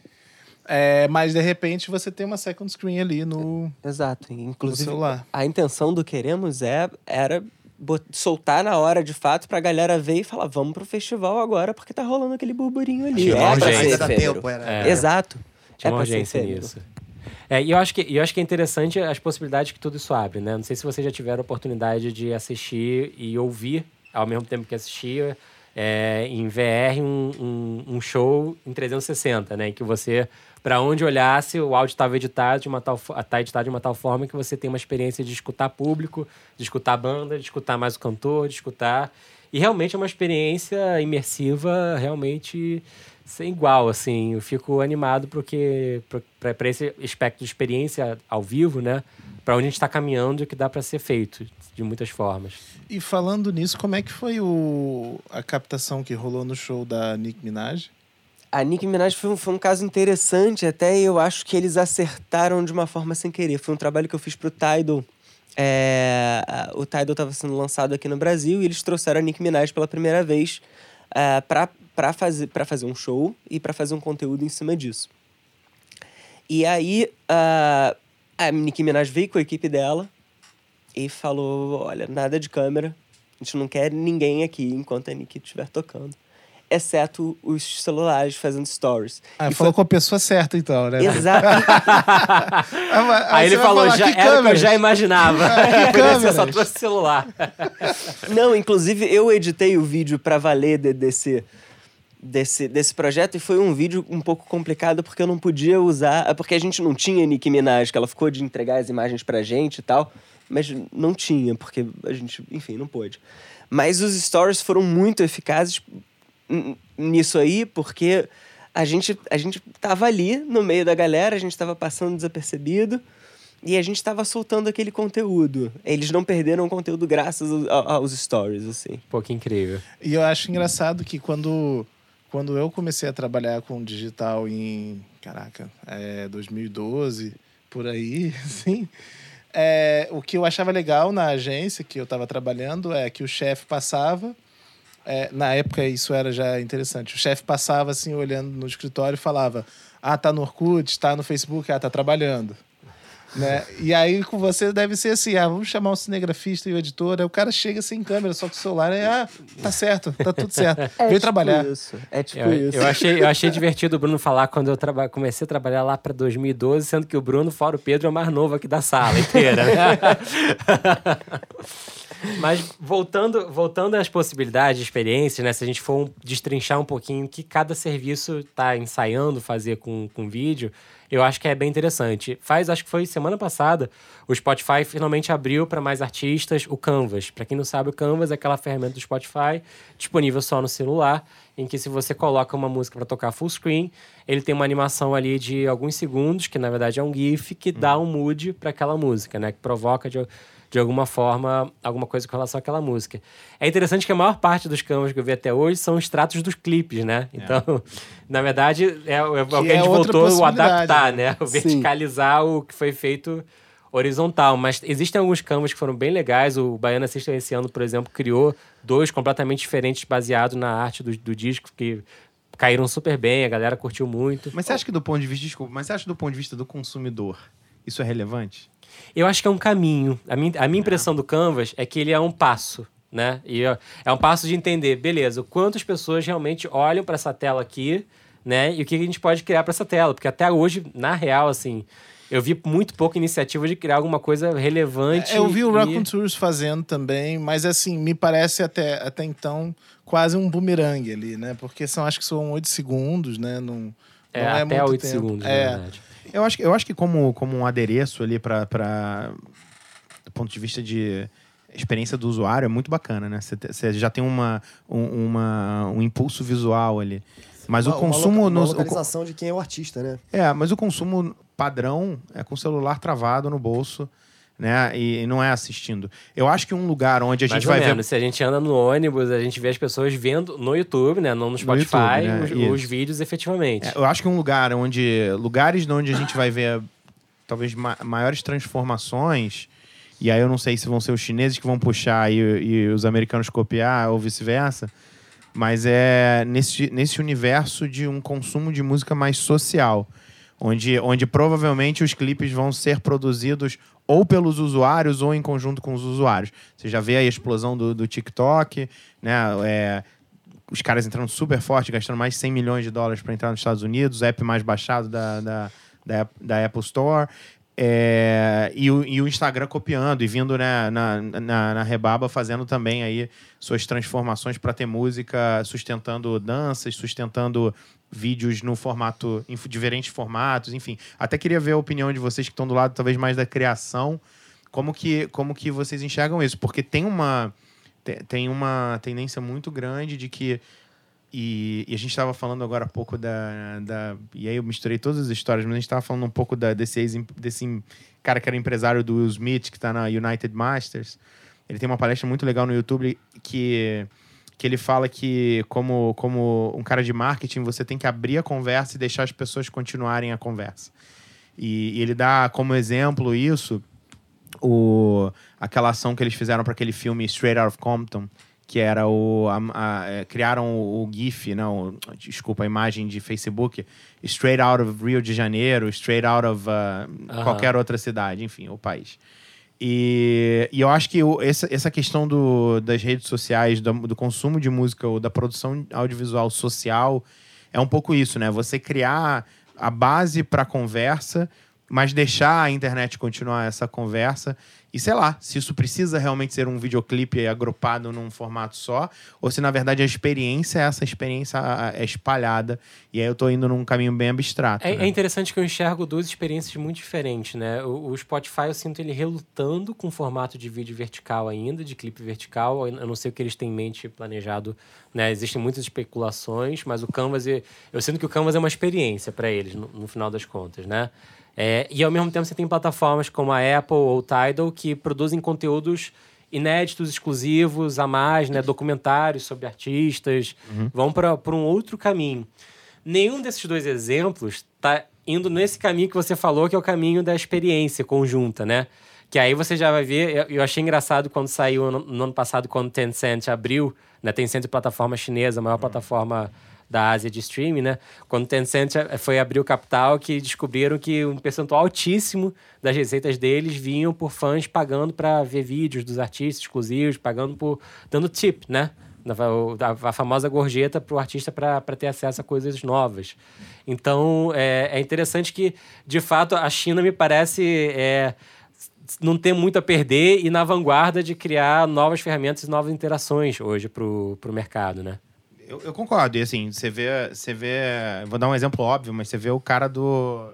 É, mas, de repente, você tem uma second screen ali no, Exato. no Inclusive, celular. a intenção do Queremos é, era soltar na hora de fato pra galera ver e falar, vamos pro festival agora, porque tá rolando aquele burburinho ali. Tinha É pra ser dá tempo, era. É. Exato. Tinha É uma pra ser urgência nisso. É, e eu acho, que, eu acho que é interessante as possibilidades que tudo isso abre, né? Não sei se vocês já tiveram a oportunidade de assistir e ouvir, ao mesmo tempo que assistir, é, em VR, um, um, um show em 360, né? Em que você, para onde olhasse, o áudio estava editado de uma tal tá editado de uma tal forma que você tem uma experiência de escutar público, de escutar banda, de escutar mais o cantor, de escutar... E realmente é uma experiência imersiva realmente sem igual, assim. Eu fico animado porque para esse aspecto de experiência ao vivo, né? Para onde a gente está caminhando e que dá para ser feito de muitas formas. E falando nisso, como é que foi o, a captação que rolou no show da Nick Minaj? A Nicki Minaj foi um, foi um caso interessante, até eu acho que eles acertaram de uma forma sem querer. Foi um trabalho que eu fiz pro Tidal. É, o Tidal estava sendo lançado aqui no Brasil e eles trouxeram a Nicki Minaj pela primeira vez é, para para fazer, pra fazer um show e para fazer um conteúdo em cima disso. E aí a, a Nicki Minaj veio com a equipe dela e falou: Olha, nada de câmera, a gente não quer ninguém aqui enquanto a Nicki estiver tocando exceto os celulares fazendo stories. Ah, E falou com a pessoa certa, então, né? Exato. Aí, ele falou, falar, já, "Que era o que eu câmeras?" já imaginava. Que eu só trouxe celular. Não, inclusive eu editei o vídeo pra valer de- desse, desse, desse projeto e foi um vídeo um pouco complicado porque eu não podia usar. é Porque a gente não tinha Nicki Minaj, que ela ficou de entregar as imagens pra gente e tal, mas não tinha, porque a gente, enfim, não pôde. Mas os stories foram muito eficazes nisso aí, porque a gente, a gente tava ali no meio da galera, a gente tava passando desapercebido. E a gente tava soltando aquele conteúdo. Eles não perderam o conteúdo graças ao- ao- aos stories, assim. Pô, que incrível. E eu acho engraçado que quando, quando eu comecei a trabalhar com digital em, caraca, é, 2012, por aí, assim, é, o que eu achava legal na agência que eu estava trabalhando é que o chefe passava, é, na época isso era já interessante, o chefe passava assim, olhando no escritório e falava, ah, tá no Orkut, tá no Facebook, ah, tá trabalhando. Né? E aí com você deve ser assim, ah, vamos chamar um cinegrafista e o editor, aí o cara chega sem câmera, só com o celular, aí, ah, tá certo, tá tudo certo, veio tipo trabalhar. Isso. É tipo Eu, isso. eu achei, eu achei divertido o Bruno falar quando eu traba- comecei a trabalhar lá para 2012, sendo que o Bruno, fora o Pedro, é o mais novo aqui da sala inteira. né? Mas voltando, voltando às possibilidades, experiências, né? Se a gente for um- destrinchar um pouquinho o que cada serviço está ensaiando fazer com, com vídeo, eu acho que é bem interessante. Faz, acho que foi semana passada, o Spotify finalmente abriu para mais artistas o Canvas. Para quem não sabe, o Canvas é aquela ferramenta do Spotify disponível só no celular, em que se você coloca uma música para tocar full screen, ele tem uma animação ali de alguns segundos, que na verdade é um GIF, que dá um mood para aquela música, né? Que provoca de, de alguma forma alguma coisa com relação àquela música. É interessante que a maior parte dos canvas que eu vi até hoje são extratos dos clipes, né? Então, na verdade, é, é o que a é voltou a adaptar, né? né? O Sim. verticalizar o que foi feito horizontal. Mas existem alguns canvas que foram bem legais. O Baiana System esse ano, por exemplo, criou dois completamente diferentes baseados na arte do, do disco, que caíram super bem, a galera curtiu muito. Mas você acha que do ponto de vista, desculpa, mas você acha que do ponto de vista do consumidor, isso é relevante? Eu acho que é um caminho. A minha, a minha impressão do Canvas é que ele é um passo, né? E ó, é um passo de entender, beleza, quantas pessoas realmente olham para essa tela aqui, né? E o que a gente pode criar para essa tela? Porque até hoje, na real, assim, eu vi muito pouca iniciativa de criar alguma coisa relevante. É, Eu vi o e- Raccoon Tours fazendo também, mas assim, me parece até, até então quase um bumerangue ali, né? Porque são, acho que são oito segundos, né? Não, É, não é até muito 8 tempo. segundos, É. na verdade. Eu acho, que- eu acho que como, como um adereço ali para do ponto de vista de experiência do usuário é muito bacana, né? Você já tem uma, um, uma, um impulso visual ali. Mas Uma- o consumo Uma, loca- o localização de quem é o artista, né? é, mas o consumo padrão é com o celular travado no bolso, né? E, e não é assistindo. Eu acho que um lugar onde a Mais gente vai menos. Se a gente anda no ônibus, a gente vê as pessoas vendo no YouTube, né? Não no Spotify, YouTube, né? os, os vídeos efetivamente. É, eu acho que um lugar onde. Lugares onde a gente vai ver talvez ma- maiores transformações. E aí eu não sei se vão ser os chineses que vão puxar e, e os americanos copiar ou vice-versa. Mas é nesse, nesse universo de um consumo de música mais social. Onde, onde provavelmente os clipes vão ser produzidos ou pelos usuários ou em conjunto com os usuários. Você já vê a explosão do, do TikTok, né? É, os caras entrando super forte, gastando mais de 100 milhões de dólares para entrar nos Estados Unidos, o app mais baixado da, da, da, da Apple Store. É, e, o, e o Instagram copiando e vindo né, na, na, na rebaba fazendo também aí suas transformações para ter música sustentando danças, sustentando vídeos no formato, em diferentes formatos, enfim. Até queria ver a opinião de vocês que estão do lado talvez mais da criação, como que, como que vocês enxergam isso, porque tem uma te- tem uma tendência muito grande de que e, e a gente estava falando agora há pouco da, da. E aí eu misturei todas as histórias, mas a gente estava falando um pouco da, desse, ex, desse cara que era empresário do Will Smith, que está na United Masters. Ele tem uma palestra muito legal no YouTube que, que ele fala que, como, como um cara de marketing, você tem que abrir a conversa e deixar as pessoas continuarem a conversa. E, e ele dá como exemplo isso o, aquela ação que eles fizeram para aquele filme Straight Out of Compton, que era o. a- a- é, criaram o, o GIF, não, desculpa, a imagem de Facebook, Straight Out of Rio de Janeiro, Straight Out of uh, Aham. qualquer outra cidade, enfim, o país. E, e eu acho que essa, essa questão do, das redes sociais, do, do consumo de música ou da produção audiovisual social é um pouco isso, né? Você criar a base para conversa, mas deixar a internet continuar essa conversa. E sei lá, se isso precisa realmente ser um videoclipe agrupado num formato só, ou se na verdade a experiência, essa experiência é espalhada. E aí eu tô indo num caminho bem abstrato. É, né? é interessante que eu enxergo duas experiências muito diferentes, né? O, o Spotify eu sinto ele relutando com o formato de vídeo vertical ainda, de clipe vertical. Eu não sei o que eles têm em mente planejado, né? Existem muitas especulações, mas o Canvas, eu, eu sinto que o Canvas é uma experiência para eles, no, no final das contas, né? É, e ao mesmo tempo você tem plataformas como a Apple ou o Tidal que produzem conteúdos inéditos, exclusivos, a mais, né? Documentários sobre artistas, vão para um outro caminho. Nenhum desses dois exemplos tá indo nesse caminho que você falou, que é o caminho da experiência conjunta, né? Que aí você já vai ver. eu- achei engraçado quando saiu no, no ano passado, quando o Tencent abriu, né? Tencent é plataforma chinesa, a maior plataforma da Ásia de streaming, né? Quando o Tencent eh, foi abrir o capital, que descobriram que um percentual altíssimo das receitas deles vinham por fãs pagando para ver vídeos dos artistas exclusivos, pagando por. dando tip, né? O- a, famosa gorjeta para o artista para ter acesso a coisas novas. Então, é, é interessante que, de fato, a China me parece é, não ter muito a perder e na vanguarda de criar novas ferramentas e novas interações hoje pro, pro mercado, né? Eu, eu concordo. E assim, você vê, você vê. Vou dar um exemplo óbvio, mas você vê o cara do.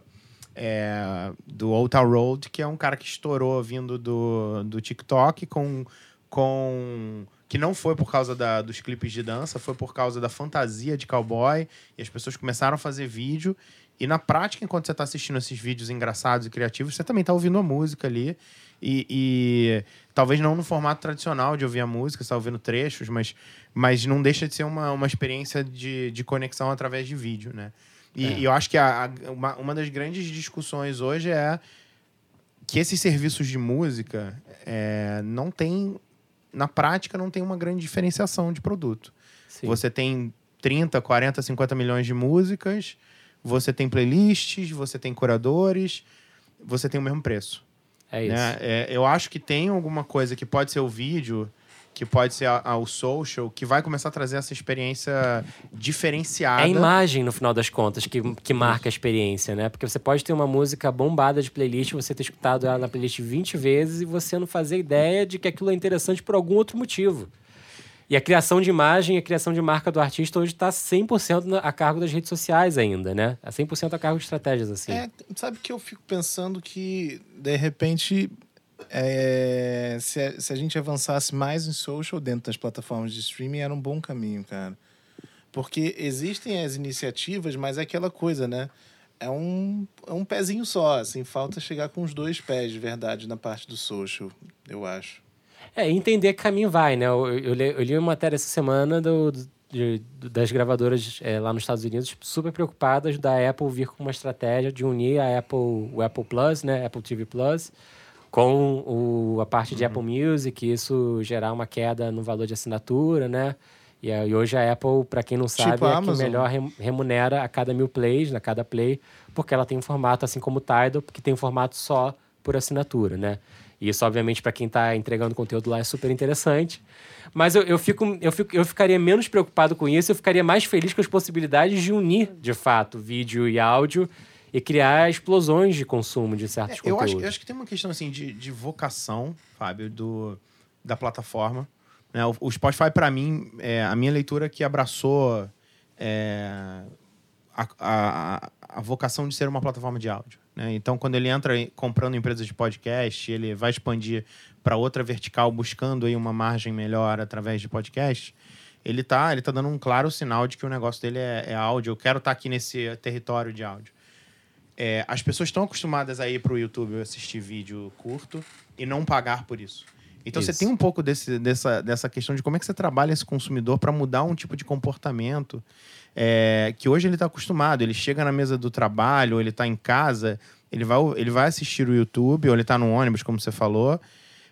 É, do Old Town Road, que é um cara que estourou vindo do, do TikTok com. com que não foi por causa da, dos clipes de dança, foi por causa da fantasia de cowboy. E as pessoas começaram a fazer vídeo. E na prática, enquanto você está assistindo esses vídeos engraçados e criativos, você também está ouvindo a música ali. E, e, talvez não no formato tradicional de ouvir a música, você está ouvindo trechos, mas, mas não deixa de ser uma, uma experiência de, de conexão através de vídeo, né? E, É. e eu acho que a, a- uma, uma das grandes discussões hoje é que esses serviços de música é, não tem, na prática, não tem uma grande diferenciação de produto. Sim. Você tem 30, 40, 50 milhões de músicas, você tem playlists, você tem curadores, você tem o mesmo preço. É isso. né? É, eu acho que tem alguma coisa que pode ser o vídeo, que pode ser a- a- o social, que vai começar a trazer essa experiência diferenciada. É a imagem, no final das contas, que, que marca a experiência, né? Porque você pode ter uma música bombada de playlist, você ter escutado ela na playlist 20 vezes e você não fazer ideia de que aquilo é interessante por algum outro motivo. E a criação de imagem, a criação de marca do artista hoje está 100% na- a cargo das redes sociais ainda, né? É 100% a cargo de estratégias, assim. É, sabe que eu fico pensando que, de repente, é, se, a, se a gente avançasse mais em social dentro das plataformas de streaming, era um bom caminho, cara. Porque existem as iniciativas, mas é aquela coisa, né? É um, é um pezinho só, assim, falta chegar com os dois pés de verdade na parte do social, eu acho. É, entender que caminho vai, né? Eu, eu, li, eu li uma matéria essa semana do, de- das gravadoras é, lá nos Estados Unidos super preocupadas da Apple vir com uma estratégia de unir a Apple, o Apple Plus, né? Apple TV Plus, com o, a parte de Apple Music, isso gerar uma queda no valor de assinatura, né? E, a- e hoje a Apple, para quem não sabe, Tipo a é a que melhor rem- remunera a cada mil plays, na cada play, porque ela tem um formato, assim como o Tidal, que tem um formato só por assinatura, né? E isso, obviamente, para quem está entregando conteúdo lá é super interessante. Mas eu, eu, fico, eu, fico, eu ficaria menos preocupado com isso, eu ficaria mais feliz com as possibilidades de unir, de fato, vídeo e áudio e criar explosões de consumo de certos É, eu, conteúdos. acho, eu acho que tem uma questão assim de, de vocação, Fábio, do, da plataforma. né? O, o Spotify, para mim, é a minha leitura que abraçou é, a, a, a vocação de ser uma plataforma de áudio. Né? Então, quando ele entra comprando empresas de podcast, ele vai expandir para outra vertical, buscando aí uma margem melhor através de podcast. Ele tá, ele tá dando um claro sinal de que o negócio dele é, é áudio. Eu quero estar aqui nesse território de áudio. É, as pessoas estão acostumadas a ir para o YouTube assistir vídeo curto e não pagar por isso. Então você Isso. tem um pouco desse, dessa, dessa questão de como é que você trabalha esse consumidor para mudar um tipo de comportamento é, que hoje ele está acostumado. Ele chega na mesa do trabalho, ou ele está em casa, ele vai, ele vai assistir o YouTube, ou ele está no ônibus, como você falou.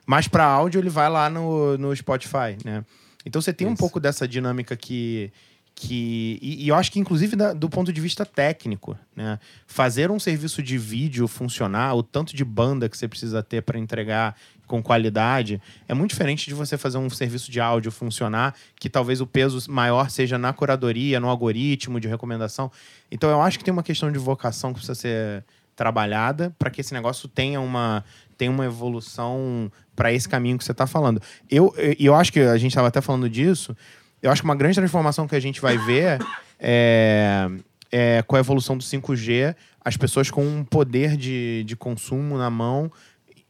Mas para áudio ele vai lá no, no Spotify, né? Então você tem um Isso. pouco dessa dinâmica que que e, e eu acho que inclusive da- do ponto de vista técnico, né? Fazer um serviço de vídeo funcionar, o tanto de banda que você precisa ter para entregar com qualidade, é muito diferente de você fazer um serviço de áudio funcionar, que talvez o peso maior seja na curadoria, no algoritmo de recomendação. Então eu acho que tem uma questão de vocação que precisa ser trabalhada para que esse negócio tenha uma tenha uma evolução para esse caminho que você está falando. Eu, eu, eu acho que a gente estava até falando disso. Eu acho que uma grande transformação que a gente vai ver é, é com a evolução do 5G, as pessoas com um poder de, de consumo na mão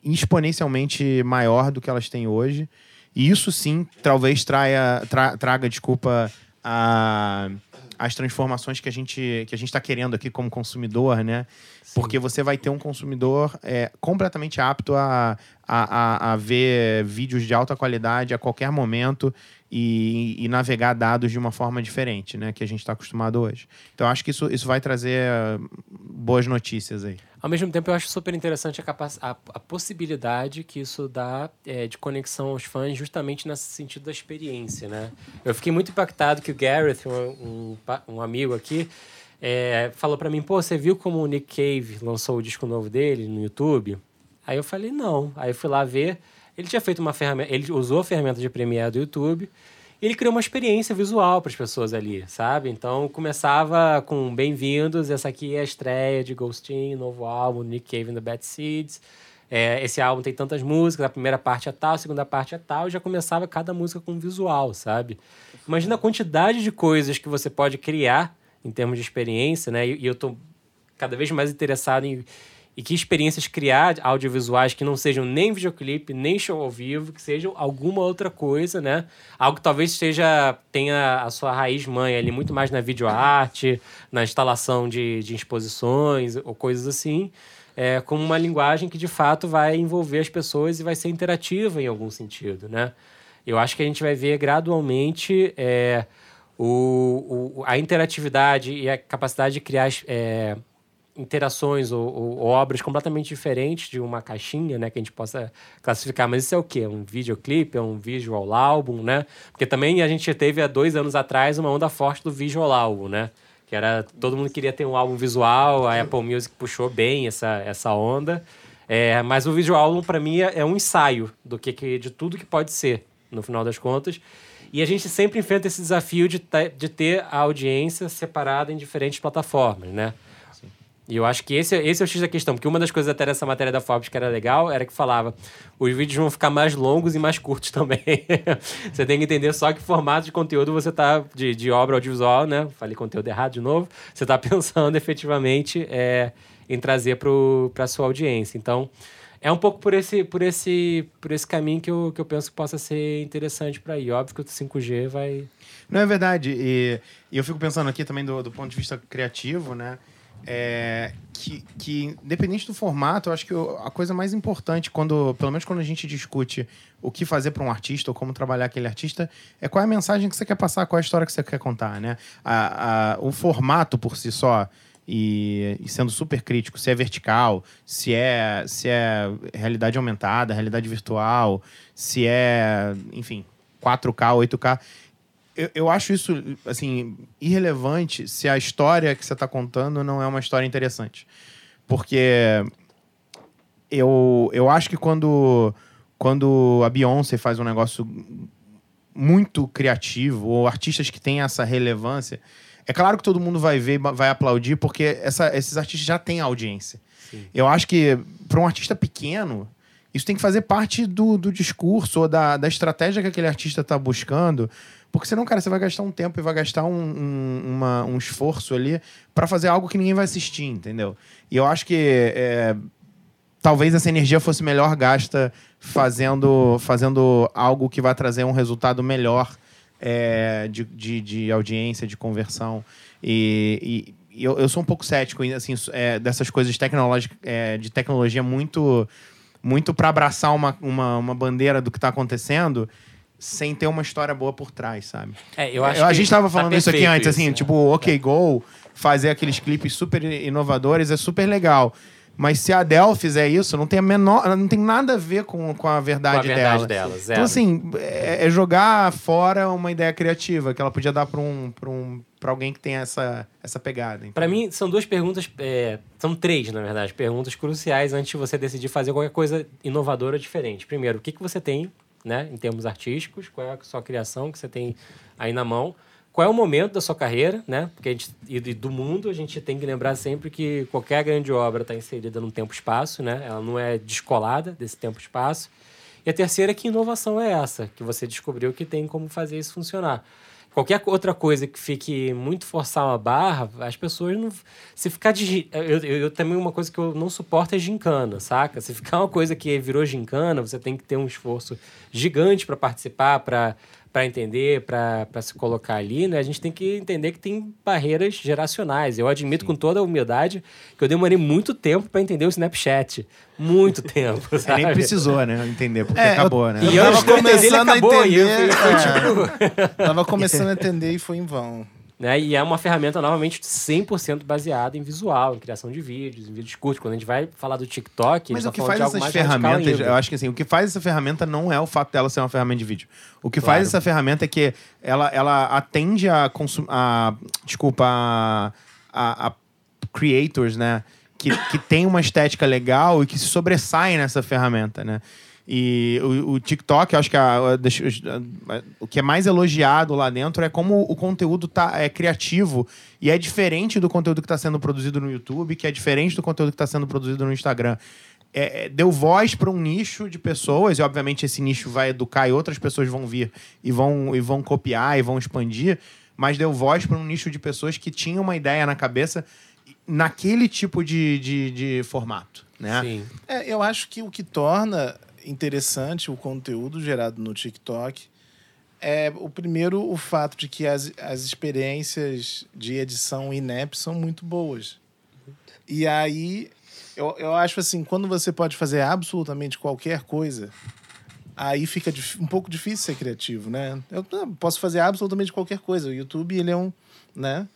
exponencialmente maior do que elas têm hoje. E isso sim, talvez traia, tra- traga, desculpa, a, as transformações que a gente que a gente está querendo aqui como consumidor, né? Porque você vai ter um consumidor é, completamente apto a, a, a, ver vídeos de alta qualidade a qualquer momento e, e navegar dados de uma forma diferente, né? Que a gente está acostumado hoje. Então, acho que isso, isso vai trazer boas notícias aí. Ao mesmo tempo, eu acho super interessante a, a, a possibilidade que isso dá é, de conexão aos fãs, justamente nesse sentido da experiência, né? Eu fiquei muito impactado que o Gareth, um, um, um amigo aqui, é, falou pra mim, pô, você viu como o Nick Cave lançou o disco novo dele no YouTube? Aí eu falei, não. Aí eu fui lá ver. Ele tinha feito uma ferramenta, ele usou a ferramenta de Premiere do YouTube ele criou uma experiência visual para as pessoas ali, sabe? Então começava com bem-vindos, essa aqui é a estreia de Ghostin, novo álbum, Nick Cave and the Bad Seeds. é, esse álbum tem tantas músicas, a primeira parte é tal, a segunda parte é tal, e já começava cada música com um visual, sabe? Imagina a quantidade de coisas que você pode criar em termos de experiência, né? E, e eu tô cada vez mais interessado em e que experiências criar audiovisuais que não sejam nem videoclipe, nem show ao vivo, que sejam alguma outra coisa, né? Algo que talvez seja tenha a sua raiz mãe ali muito mais na videoarte, na instalação de, de exposições ou coisas assim, é, com uma linguagem que de fato vai envolver as pessoas e vai ser interativa em algum sentido, né? Eu acho que a gente vai ver gradualmente é, o, o, a interatividade e a capacidade de criar é, interações ou, ou, ou, obras completamente diferentes de uma caixinha, né, que a gente possa classificar. Mas isso é o quê? Um videoclipe, é um visual álbum, né? Porque também a gente teve há dois anos atrás uma onda forte do visual álbum, né? Que era todo mundo queria ter um álbum visual, a Apple Music puxou bem essa, essa onda. É, mas o visual álbum para mim é, é, um ensaio do que, que de tudo que pode ser no final das contas. E a gente sempre enfrenta esse desafio de, de ter a audiência separada em diferentes plataformas, né? E eu acho que esse, esse é o X da questão, porque uma das coisas até dessa matéria da Forbes que era legal era que falava os vídeos vão ficar mais longos e mais curtos também. você tem que entender só que formato de conteúdo você tá, de, de obra audiovisual, né? Falei conteúdo errado de novo. Você está pensando efetivamente é, em trazer para a sua audiência. Então, é um pouco por esse, por esse, por esse caminho que eu, que eu penso que possa ser interessante para ir. Óbvio que o 5G vai. Não é verdade. E, e eu fico pensando aqui também do, do ponto de vista criativo, né? É, que, que, independente do formato, eu acho que a coisa mais importante, quando, pelo menos quando a gente discute o que fazer para um artista ou como trabalhar aquele artista, é qual é a mensagem que você quer passar, qual é a história que você quer contar, né? A, a, o formato por si só, e, e, sendo super crítico, se é vertical, se é, se é realidade aumentada, realidade virtual, se é, enfim, 4K, 8K eu, eu acho isso, assim, irrelevante se a história que você está contando não é uma história interessante. Porque eu, eu acho que quando, quando a Beyoncé faz um negócio muito criativo, ou artistas que têm essa relevância, é claro que todo mundo vai ver, vai aplaudir, porque essa, esses artistas já têm audiência. Sim. Eu acho que para um artista pequeno, isso tem que fazer parte do, do discurso ou da, da estratégia que aquele artista está buscando porque senão, cara, você vai gastar um tempo e vai gastar um, um, uma, um esforço ali para fazer algo que ninguém vai assistir, entendeu? E eu acho que é, talvez essa energia fosse melhor gasta fazendo, fazendo algo que vai trazer um resultado melhor é, de, de, de, audiência, de conversão. E, e eu, eu, sou um pouco cético assim, é, dessas coisas tecnológicas, é, de tecnologia muito, muito para abraçar uma, uma, uma bandeira do que está acontecendo sem ter uma história boa por trás, sabe? É, eu acho A gente estava tá falando tá isso aqui antes, assim, isso, né? tipo, OK Go, fazer aqueles clipes super inovadores é super legal. Mas se a Adele fizer isso, não tem a menor. Não tem nada a ver com, com a verdade, com a verdade dela. dela. Então, assim, é, é, jogar fora uma ideia criativa que ela podia dar para um, pra um, pra alguém que tem essa, essa pegada. Para mim, são duas perguntas. É, são três, na verdade, perguntas cruciais antes de você decidir fazer qualquer coisa inovadora diferente. Primeiro, o que, que você tem né, em termos artísticos, qual é a sua criação que você tem aí na mão, qual é o momento da sua carreira, né? Porque a gente, e do mundo, a gente tem que lembrar sempre que qualquer grande obra está inserida num tempo-espaço, né? Ela não é descolada desse tempo-espaço. E a terceira, que inovação é essa? Que você descobriu que tem como fazer isso funcionar. Qualquer outra coisa que fique muito forçar uma barra, as pessoas não. Se ficar de. Eu, eu, eu, também, uma coisa que eu não suporto é gincana, saca? Se ficar uma coisa que virou gincana, você tem que ter um esforço gigante para participar, para para entender, para se colocar ali, né? A gente tem que entender que tem barreiras geracionais. Eu admito Sim. com toda a humildade que eu demorei muito tempo para entender o Snapchat. Muito tempo, sabe? nem precisou, né? Entender, porque é, acabou, eu, né? E eu tava começando a entender. É, tava começando a entender e foi em vão. Né? E é uma ferramenta, novamente, 100% baseada em visual, em criação de vídeos, em vídeos curtos. Quando a gente vai falar do TikTok, Mas o tá que faz essas ferramentas, eu acho que assim, o que faz essa ferramenta não é o fato dela ser uma ferramenta de vídeo. O que claro. faz essa ferramenta é que ela, ela atende a, consum a desculpa, a, a, a creators, né? Que, que tem uma estética legal e que se sobressaem nessa ferramenta, né? E o, o TikTok, eu acho que a, a, a, o que é mais elogiado lá dentro é como o conteúdo tá, é criativo e é diferente do conteúdo que está sendo produzido no YouTube, que é diferente do conteúdo que está sendo produzido no Instagram. é, é, deu voz para um nicho de pessoas, e obviamente esse nicho vai educar e outras pessoas vão vir e vão, e vão copiar e vão expandir, mas deu voz para um nicho de pessoas que tinham uma ideia na cabeça naquele tipo de, de, de formato. Né? Sim. É, eu acho que o que torna interessante o conteúdo gerado no TikTok é o primeiro o fato de que as, as experiências de edição INEP são muito boas. E aí eu, eu acho assim, quando você pode fazer absolutamente qualquer coisa, aí fica um pouco difícil ser criativo, né? Eu posso fazer absolutamente qualquer coisa. O YouTube, ele é um, né?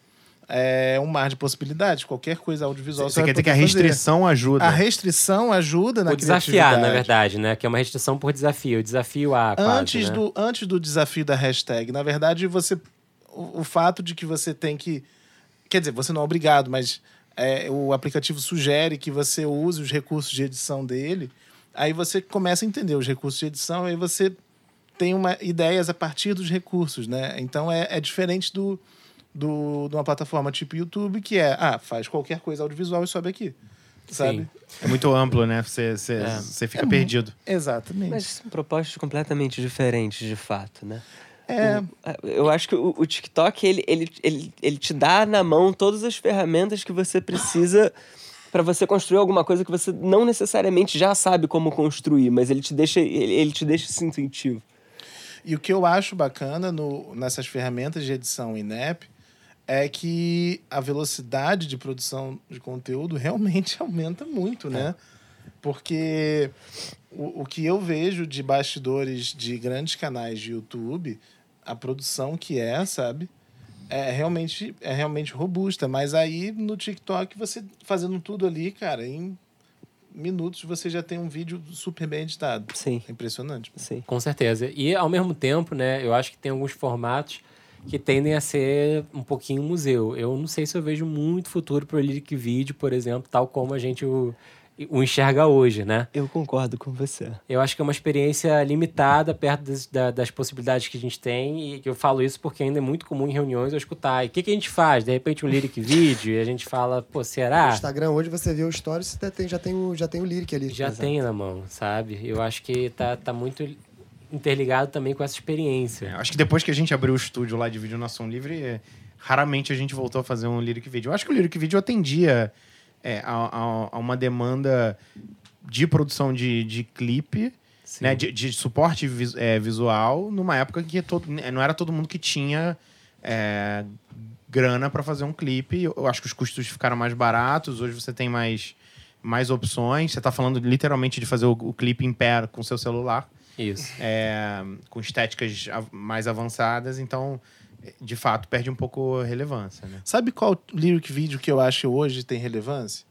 É um mar de possibilidades. Qualquer coisa audiovisual Você quer dizer que a fazer. restrição ajuda. A restrição ajuda na O desafiar, na verdade, né? Que é uma restrição por desafio. Desafio A, quase, antes, né? do, antes do desafio da hashtag, na verdade, você. O, o fato de que você tem que. Quer dizer, você não é obrigado, mas é, o aplicativo sugere que você use os recursos de edição dele. Aí você começa a entender os recursos de edição, aí você tem uma, ideias a partir dos recursos, né? Então é, é diferente do, do, de uma plataforma tipo YouTube, que é, ah, faz qualquer coisa audiovisual e sobe aqui. Sabe? Sim. É muito amplo, né? Você, você, É. você fica perdido. Exatamente. Mas são propostas completamente diferentes, de fato, né? é, O- Eu acho que o, o TikTok, ele, ele, ele, ele te dá na mão todas as ferramentas que você precisa para você construir alguma coisa que você não necessariamente já sabe como construir, mas ele te deixa, ele, ele te deixa isso intuitivo. E o que eu acho bacana no, nessas ferramentas de edição INEP é que a velocidade de produção de conteúdo realmente aumenta muito, né? Porque o, o que eu vejo de bastidores de grandes canais de YouTube, a produção que é, sabe? É realmente, é realmente robusta. Mas aí no TikTok, você fazendo tudo ali, cara, em minutos você já tem um vídeo super bem editado. Sim, É impressionante. sim. Com certeza. E ao mesmo tempo, né, eu acho que tem alguns formatos que tendem a ser um pouquinho museu. Eu não sei se eu vejo muito futuro para o Lyric Video, por exemplo, tal como a gente o, o enxerga hoje, né? Eu concordo com você. Eu acho que é uma experiência limitada perto das, da- das possibilidades que a gente tem. E eu falo isso porque ainda é muito comum em reuniões eu escutar. E o que, que a gente faz? De repente um lyric vídeo e a gente fala, pô, No será? Instagram hoje você vê o stories, você tem, já, tem o, já tem o lyric ali. Já Exato. tem na mão, sabe? Eu acho que tá, tá muito interligado também com essa É, experiência. acho que depois que a gente abriu o estúdio lá de vídeo na Som Livre, é, raramente a gente voltou a fazer um lyric video. Eu acho que o lyric video atendia é, a, a- a uma demanda de produção de, de clipe, né, de, de suporte vis- é, visual, numa época que todo, né, não era todo mundo que tinha é, grana para fazer um clipe. Eu acho que os custos ficaram mais baratos. Hoje você tem mais, mais opções. Você está falando literalmente de fazer o, o clipe em pé com seu celular Isso. é, com estéticas mais avançadas, então, de fato, perde um pouco a relevância, né? Sabe qual lyric vídeo que eu acho hoje tem relevância?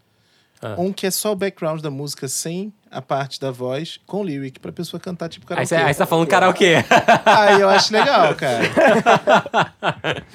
Ah. Um que é só o background da música sem a parte da voz, com lyric, pra pessoa cantar tipo Aí karaokê. você aí você tá falando karaokê. Aí eu acho legal, cara.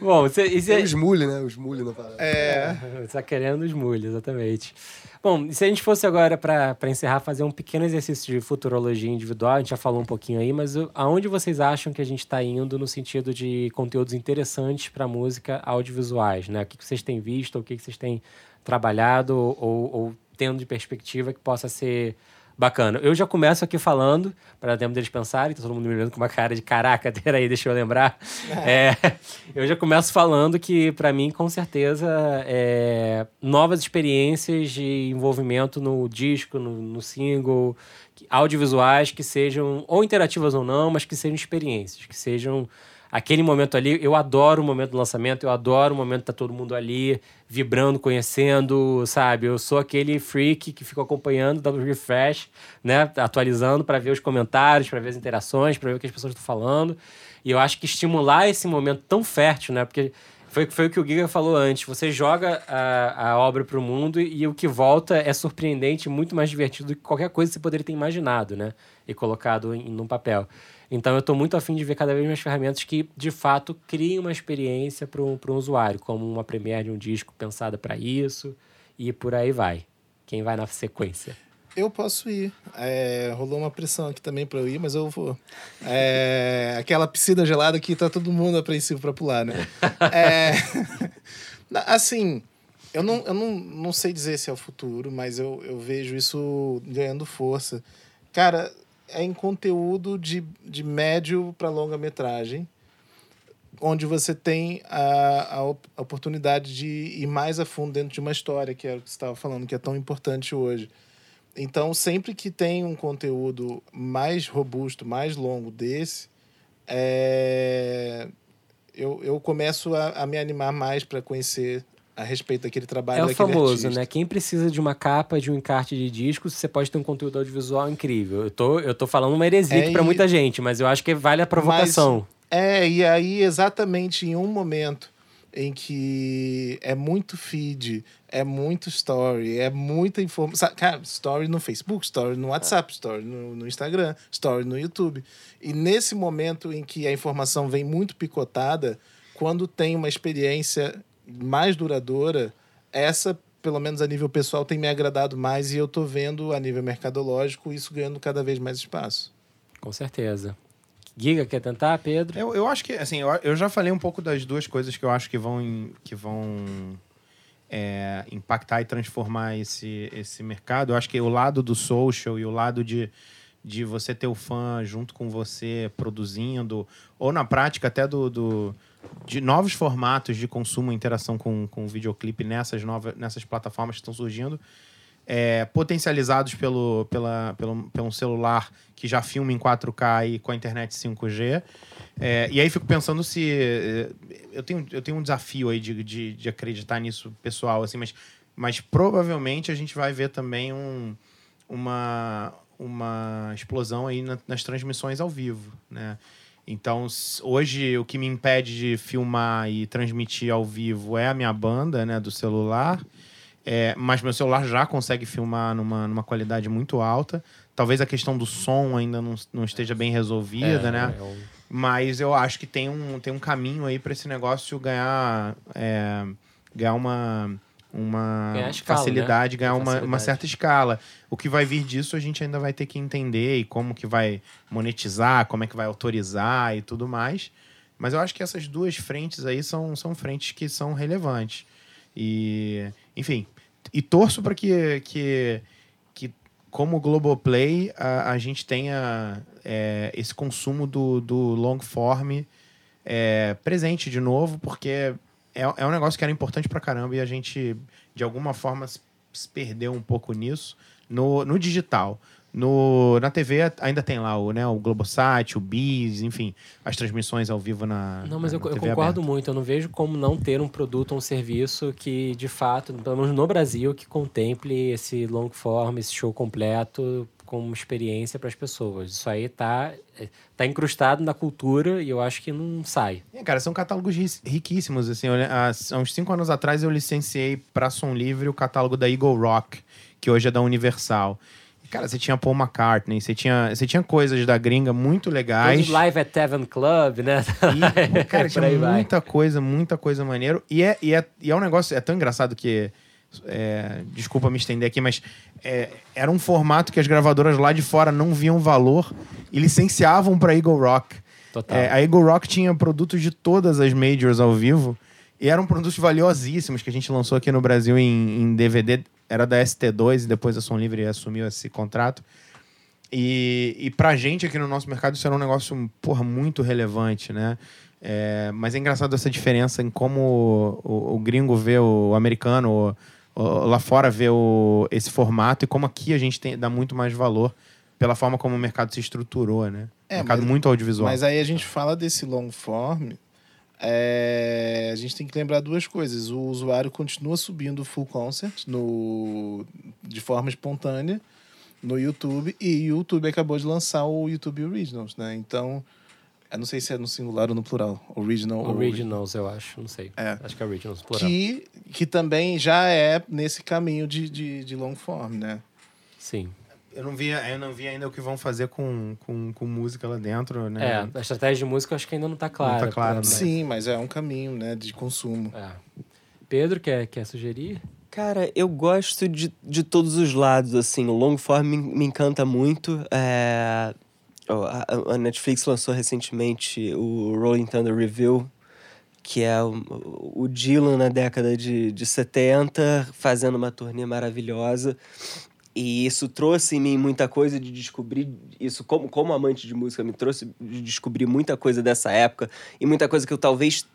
Bom, você, você- Tem os mule, né? Os mule na parada. É. Você tá querendo os mulhos, exatamente. Bom, e se a gente fosse agora, para encerrar, fazer um pequeno exercício de futurologia individual, a gente já falou um pouquinho aí, mas aonde vocês acham que a gente está indo no sentido de conteúdos interessantes para música audiovisuais, né? O que, que vocês têm visto, o que, que vocês têm trabalhado ou, ou tendo de perspectiva que possa ser bacana. Eu já começo aqui falando, para dar tempo deles pensarem, tá todo mundo me olhando com uma cara de caraca, peraí, deixa eu lembrar. É, eu já começo falando que, para mim, com certeza, é, novas experiências de envolvimento no disco, no, no single, audiovisuais que sejam ou interativas ou não, mas que sejam experiências, que sejam aquele momento ali. Eu adoro o momento do lançamento, eu adoro o momento que tá todo mundo ali vibrando, conhecendo, sabe? Eu sou aquele freak que fica acompanhando, dando refresh, né? Atualizando para ver os comentários, para ver as interações, para ver o que as pessoas estão falando. E eu acho que estimular esse momento tão fértil, né? Porque foi, foi o que o Giga falou antes. Você joga a, a obra para o mundo e, o que volta é surpreendente, muito mais divertido do que qualquer coisa que você poderia ter imaginado, né? E colocado em, num papel. Então eu estou muito afim de ver cada vez mais ferramentas que, de fato, criem uma experiência para um, um usuário, como uma premiere de um disco pensada para isso e por aí vai. Quem vai na sequência? Eu posso ir. É, rolou uma pressão aqui também pra eu ir, mas eu vou. É, aquela piscina gelada que tá todo mundo apreensivo pra pular, né? É, assim, Eu não, eu não, não sei dizer se é o futuro, mas eu, eu vejo isso ganhando força. Cara, é em conteúdo de, de médio para longa metragem, onde você tem a, a, op- a oportunidade de ir mais a fundo dentro de uma história, que é o que você estava falando, que é tão importante hoje. Então, sempre que tem um conteúdo mais robusto, mais longo desse, é, eu, eu começo a, a me animar mais para conhecer a respeito daquele trabalho É o famoso, artista. né? Quem precisa de uma capa, de um encarte de disco, você pode ter um conteúdo audiovisual incrível. Eu tô, eu tô falando uma heresia É, e- muita gente, mas eu acho que vale a provocação. É, e aí exatamente em um momento em que é muito feed, é muito story, é muita informação. Cara, story no Facebook, story no WhatsApp, story no, no Instagram, story no YouTube. E nesse momento em que a informação vem muito picotada, quando tem uma experiência mais duradoura, essa, pelo menos a nível pessoal, tem me agradado mais e eu tô vendo a nível mercadológico isso ganhando cada vez mais espaço. Com certeza. Giga, quer tentar, Pedro? Eu, eu acho que, assim, eu, eu já falei um pouco das duas coisas que eu acho que vão, em- que vão é, impactar e transformar esse, esse mercado. Eu acho que o lado do social e o lado de, de você ter o fã junto com você produzindo, ou na prática até do, do- de novos formatos de consumo e interação com, com o videoclipe nessas, novas, nessas plataformas que estão surgindo, é, potencializados pelo, pela, pelo, pelo celular que já filma em 4K e com a internet 5G. É, e aí fico pensando se. é, Eu tenho, eu tenho um desafio aí de, de, de acreditar nisso pessoal, assim, mas, mas provavelmente a gente vai ver também um, uma, uma explosão aí na- nas transmissões ao vivo, né? Então, hoje o que me impede de filmar e transmitir ao vivo é a minha banda, né, do celular. É, mas meu celular já consegue filmar numa, numa qualidade muito alta. Talvez a questão do som ainda não, não esteja bem resolvida, É, né? é um- Mas eu acho que tem um, tem um caminho aí para esse negócio ganhar, é, ganhar uma, uma Ganhar escala, facilidade, né? ganhar uma, uma Facilidade. certa escala. O que vai vir disso a gente ainda vai ter que entender e como que vai monetizar, como é que vai autorizar e tudo mais. Mas eu acho que essas duas frentes aí são, são frentes que são relevantes. E, enfim, e torço para que, que, que, como Globoplay, a, a gente tenha é, esse consumo do, do long form é, presente de novo, porque é, é um negócio que era importante pra caramba e a gente, de alguma forma, se perdeu um pouco nisso no, no digital. No, na TV ainda tem lá o, né, o Globosat, o Bis, enfim, as transmissões ao vivo na. Não, mas na, eu, na eu TV concordo aberta. muito. Eu não vejo como não ter um produto ou um serviço que, de fato, pelo menos no Brasil, que contemple esse long form, esse show completo como experiência para as pessoas. Isso aí tá, tá incrustado na cultura e eu acho que não sai. É, cara, são catálogos ri- riquíssimos. Assim, eu, há, há uns cinco anos atrás eu licenciei para som livre o catálogo da Eagle Rock, que hoje é da Universal. Cara, você tinha Paul McCartney, você tinha, você tinha coisas da gringa muito legais. Todos live at Tavern Club, né? E, cara, tinha aí vai. muita coisa, muita coisa maneiro. E é, e é, e é um negócio, é tão engraçado que. É, desculpa me estender aqui, mas é, era um formato que as gravadoras lá de fora não viam valor e licenciavam para Eagle Rock. É, a Eagle Rock tinha produtos de todas as majors ao vivo e eram produtos valiosíssimos que a gente lançou aqui no Brasil em, em DVD. Era da ST2 e depois a Som Livre assumiu esse contrato. E, e pra gente aqui no nosso mercado isso era um negócio, porra, muito relevante, né? É, mas é engraçado essa diferença em como o, o- o gringo vê o americano, o- o- lá fora vê o, esse formato e como aqui a gente tem, dá muito mais valor pela forma como o mercado se estruturou, né? É, mercado mas- muito audiovisual. Mas aí a gente fala desse long form, é, a gente tem que lembrar duas coisas. O usuário continua subindo o full concert no, de forma espontânea no YouTube e o YouTube acabou de lançar o YouTube Originals, né? Então, eu não sei se é no singular ou no plural. Original ou Originals, eu acho. Não sei. É. Acho que é Originals, plural. Que, que também já é nesse caminho de, de, de long form, né? Sim. Eu não vi, eu não vi ainda o que vão fazer com, com, com música lá dentro, né? É, a estratégia de música eu acho que ainda não tá clara. tá clara, né? Sim, mas é um caminho, né, de consumo. É. Pedro, quer, quer sugerir? Cara, eu gosto de, de todos os lados, assim. O long form me, me encanta muito. É, ó, a, a Netflix lançou recentemente o Rolling Thunder Review, que é o, o Dylan na década de, de 70, fazendo uma turnê maravilhosa. E isso trouxe em mim muita coisa de descobrir isso como, como amante de música, me trouxe de descobrir muita coisa dessa época e muita coisa que eu talvez,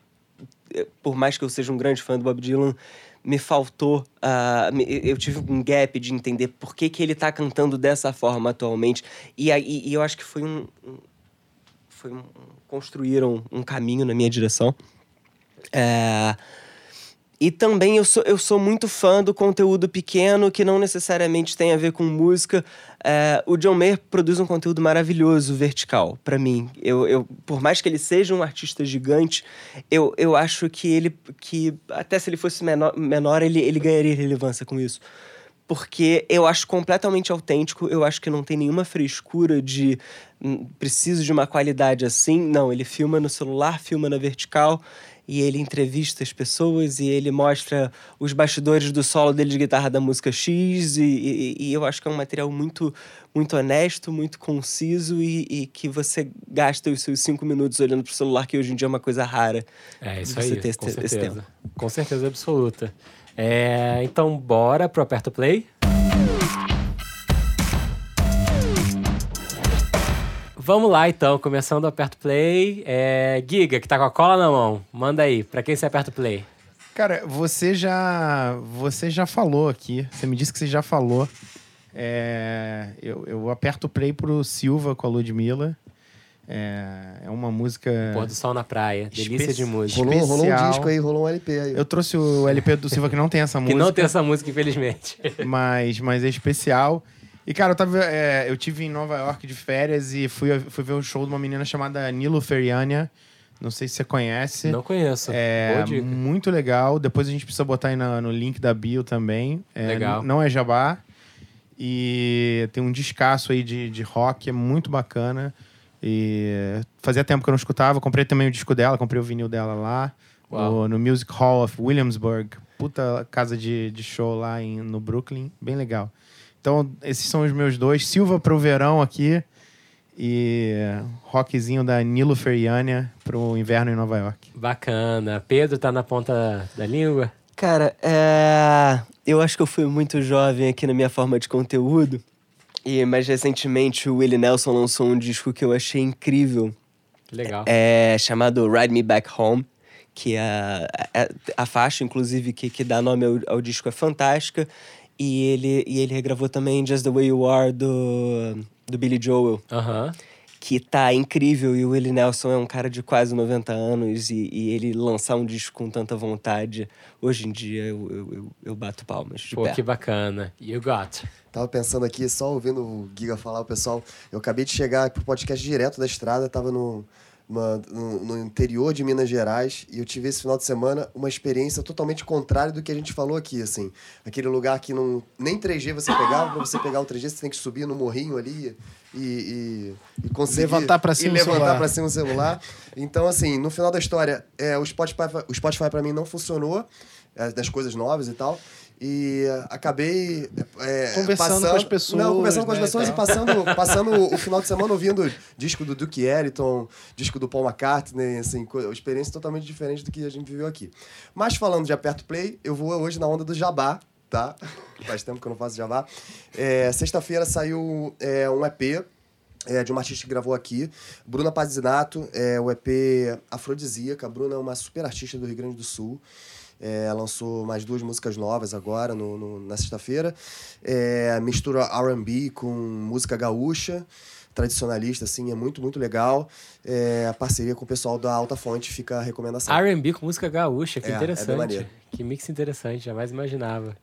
eh, por mais que eu seja um grande fã do Bob Dylan, me faltou, uh, eu tive um gap de entender por que, que ele tá cantando dessa forma atualmente. E, aí, e eu acho que foi um, um- foi um, construíram um caminho na minha direção. É, e também eu sou, eu sou muito fã do conteúdo pequeno que não necessariamente tem a ver com música. É, o John Mayer produz um conteúdo maravilhoso, vertical, pra mim. Eu, eu, por mais que ele seja um artista gigante, eu, eu acho que ele, que até se ele fosse menor, menor ele, ele ganharia relevância com isso. Porque eu acho completamente autêntico, eu acho que não tem nenhuma frescura de hum, preciso de uma qualidade assim. Não, ele filma no celular, filma na vertical e ele entrevista as pessoas e ele mostra os bastidores do solo dele de guitarra da música X e, e- e eu acho que é um material muito muito honesto, muito conciso e, e que você gasta os seus cinco minutos olhando pro celular, que hoje em dia é uma coisa rara. É isso aí, com certeza. Com certeza absoluta. É, então, bora pro Aperto Play. Vamos lá, então. Começando o Aperto Play. É, Giga, que tá com a cola na mão. Manda aí. Pra quem você aperta o play? Cara, você já, você já falou aqui. Você me disse que você já falou. É, eu, eu aperto o play pro Silva com a Ludmilla. É, é uma música. Pôr do sol na praia. Delícia de música. Rolou, rolou um disco aí, rolou um LP aí. Eu trouxe o LP do Silva que não tem essa Que música. não tem essa música, infelizmente. mas, mas é especial. E, cara, eu, tava, é, eu tive em Nova York de férias e fui, fui ver o show de uma menina chamada Nilo Feriania. Não sei se você conhece. Não conheço. É muito legal. Depois a gente precisa botar aí na- no link da bio também. É, Legal. Não é jabá. E tem um descasso aí de, de rock, é muito bacana. E fazia tempo que eu não escutava. Comprei também o disco dela, comprei o vinil dela lá. No, no Music Hall of Williamsburg. Puta casa de, de show lá em, no Brooklyn. Bem legal. Então, esses são os meus dois. Silva pro verão aqui. E rockzinho da Nilo Feriania pro inverno em Nova York. Bacana. Pedro tá na ponta da língua? Cara, é... eu acho que eu fui muito jovem aqui na minha forma de conteúdo. E mais recentemente o Willie Nelson lançou um disco que eu achei incrível, legal. é chamado Ride Me Back Home, que é a, a, a faixa, inclusive, que, que dá nome ao, ao disco é fantástica. E ele, e ele regravou também Just the Way You Are do, do Billy Joel, Aham. que tá incrível. E o Willie Nelson é um cara de quase 90 anos e, e ele lançar um disco com tanta vontade, hoje em dia eu, eu, eu, eu bato palmas de Pô, pé. que bacana. You got. Tava pensando aqui, só ouvindo o Giga falar, o pessoal. Eu acabei de chegar pro podcast direto da estrada, tava no, uma- no, no interior de Minas Gerais e eu tive esse final de semana uma experiência totalmente contrária do que a gente falou aqui, assim. Aquele lugar que não, nem 3G você pegava, pra você pegar o 3G você tem que subir no morrinho ali e, e, e conseguir... Levantar pra cima levantar cima o celular. Então, assim, no final da história, é, o Spotify, o Spotify pra mim não funcionou, é, das coisas novas e tal. E é, acabei é, Conversando passando, com as pessoas, Não, conversando com as né, pessoas e e passando, passando o final de semana ouvindo disco do Duke Ellington, disco do Paul McCartney, assim, experiência totalmente diferente do que a gente viveu aqui. Mas falando de aperto play, eu vou hoje na onda do Jabá, tá? Faz tempo que eu não faço Jabá. É, Sexta-feira saiu é, um EP é, de uma artista que gravou aqui, Bruna Pazinato, é o EP Afrodisíaca. A Bruna é uma super artista do Rio Grande do Sul. É, lançou mais duas músicas novas agora, no, no- na sexta-feira. É, mistura R&B com música gaúcha, tradicionalista, assim, é muito, muito legal. É, a parceria com o pessoal da Alta Fonte fica a recomendação. R&B com música gaúcha, que É, é interessante. que mix interessante, jamais imaginava.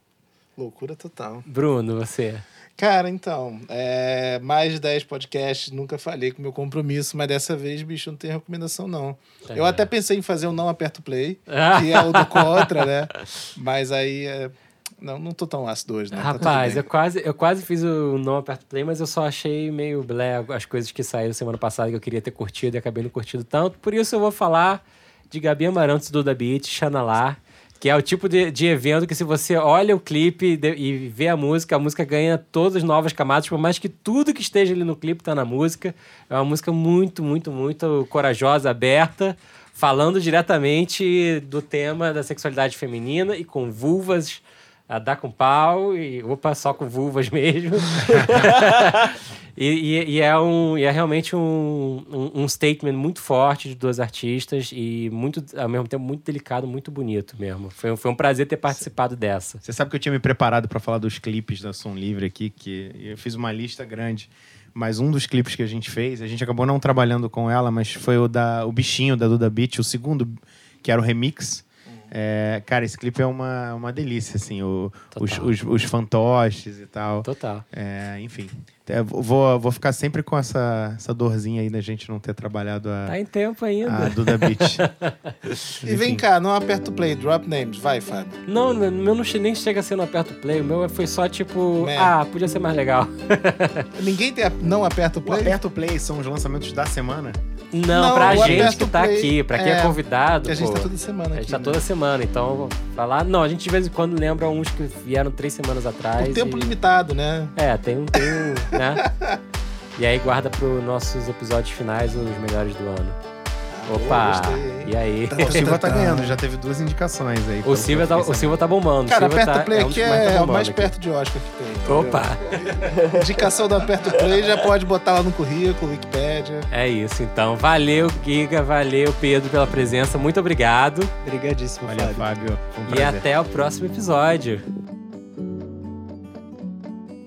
Loucura total. Bruno, você. Cara, então, é, mais de 10 podcasts, nunca falei com meu compromisso, mas dessa vez, bicho, não tem recomendação, não. Tá eu até pensei em fazer o Não Aperto Play, que é o do Contra, né? Mas aí, é, não, não tô tão ácido hoje, né? Tá Rapaz, bem. eu quase, eu quase fiz o não aperto play, mas eu só achei meio blé as coisas que saíram semana passada que eu queria ter curtido e acabei não curtindo tanto. Por isso eu vou falar de Gabi Amarantos do Da Beat, Xanalá, que é o tipo de, de evento que se você olha o clipe de- e vê a música, a música ganha todas as novas camadas, por mais que tudo que esteja ali no clipe tá na música. É uma música muito, muito, muito corajosa, aberta. falando diretamente do tema da sexualidade feminina e com vulvas a dar com pau e opa, só com vulvas mesmo. e, e, e, é um, e é realmente um, um, um, statement muito forte de duas artistas e muito, ao mesmo tempo muito delicado, muito bonito mesmo. Foi, foi um prazer ter participado dessa. Você sabe que eu tinha me preparado para falar dos clipes da Som Livre aqui, que eu fiz uma lista grande. Mas um dos clipes que a gente fez, a gente acabou não trabalhando com ela, mas foi o da o bichinho da Duda Beat, o segundo, que era o remix é, cara, esse clipe é uma, uma delícia, assim, o, os, os, os, fantoches e tal. Total. É, enfim, vou, vou ficar sempre com essa, essa dorzinha aí da gente não ter trabalhado a. Tá em tempo ainda. A Duda Beat. e vem cá, não aperta o play, drop names, vai, Fábio. Não, o meu não, nem chega a ser no aperto play, o meu foi só tipo, Man. ah, podia ser mais legal. Ninguém tem, não aperta o play? O aperta o play são os lançamentos da semana? Não, não pra gente que tá play, aqui, pra quem é, é convidado. a gente pô, tá toda semana aqui. A gente tá né? toda semana, então falar. Não, a gente de vez em quando lembra uns que vieram três semanas atrás. Por tempo e... limitado, né? É, tem um. Tem um né? E aí guarda para nossos episódios finais os melhores do ano. Opa! e aí? Tá, o Silva tá ganhando, já teve duas indicações aí. O Silva, tá, o Silva tá bombando. Cara, Aperto tá, Play é aqui é, tá o mais aqui. perto de Oscar que tem. Opa! Indicação do Aperto Play já pode botar lá no currículo, Wikipedia. É isso, então. Valeu, Giga, valeu, Pedro, pela presença. Muito obrigado. Obrigadíssimo, Valeu, Fábio. Um e até o próximo episódio.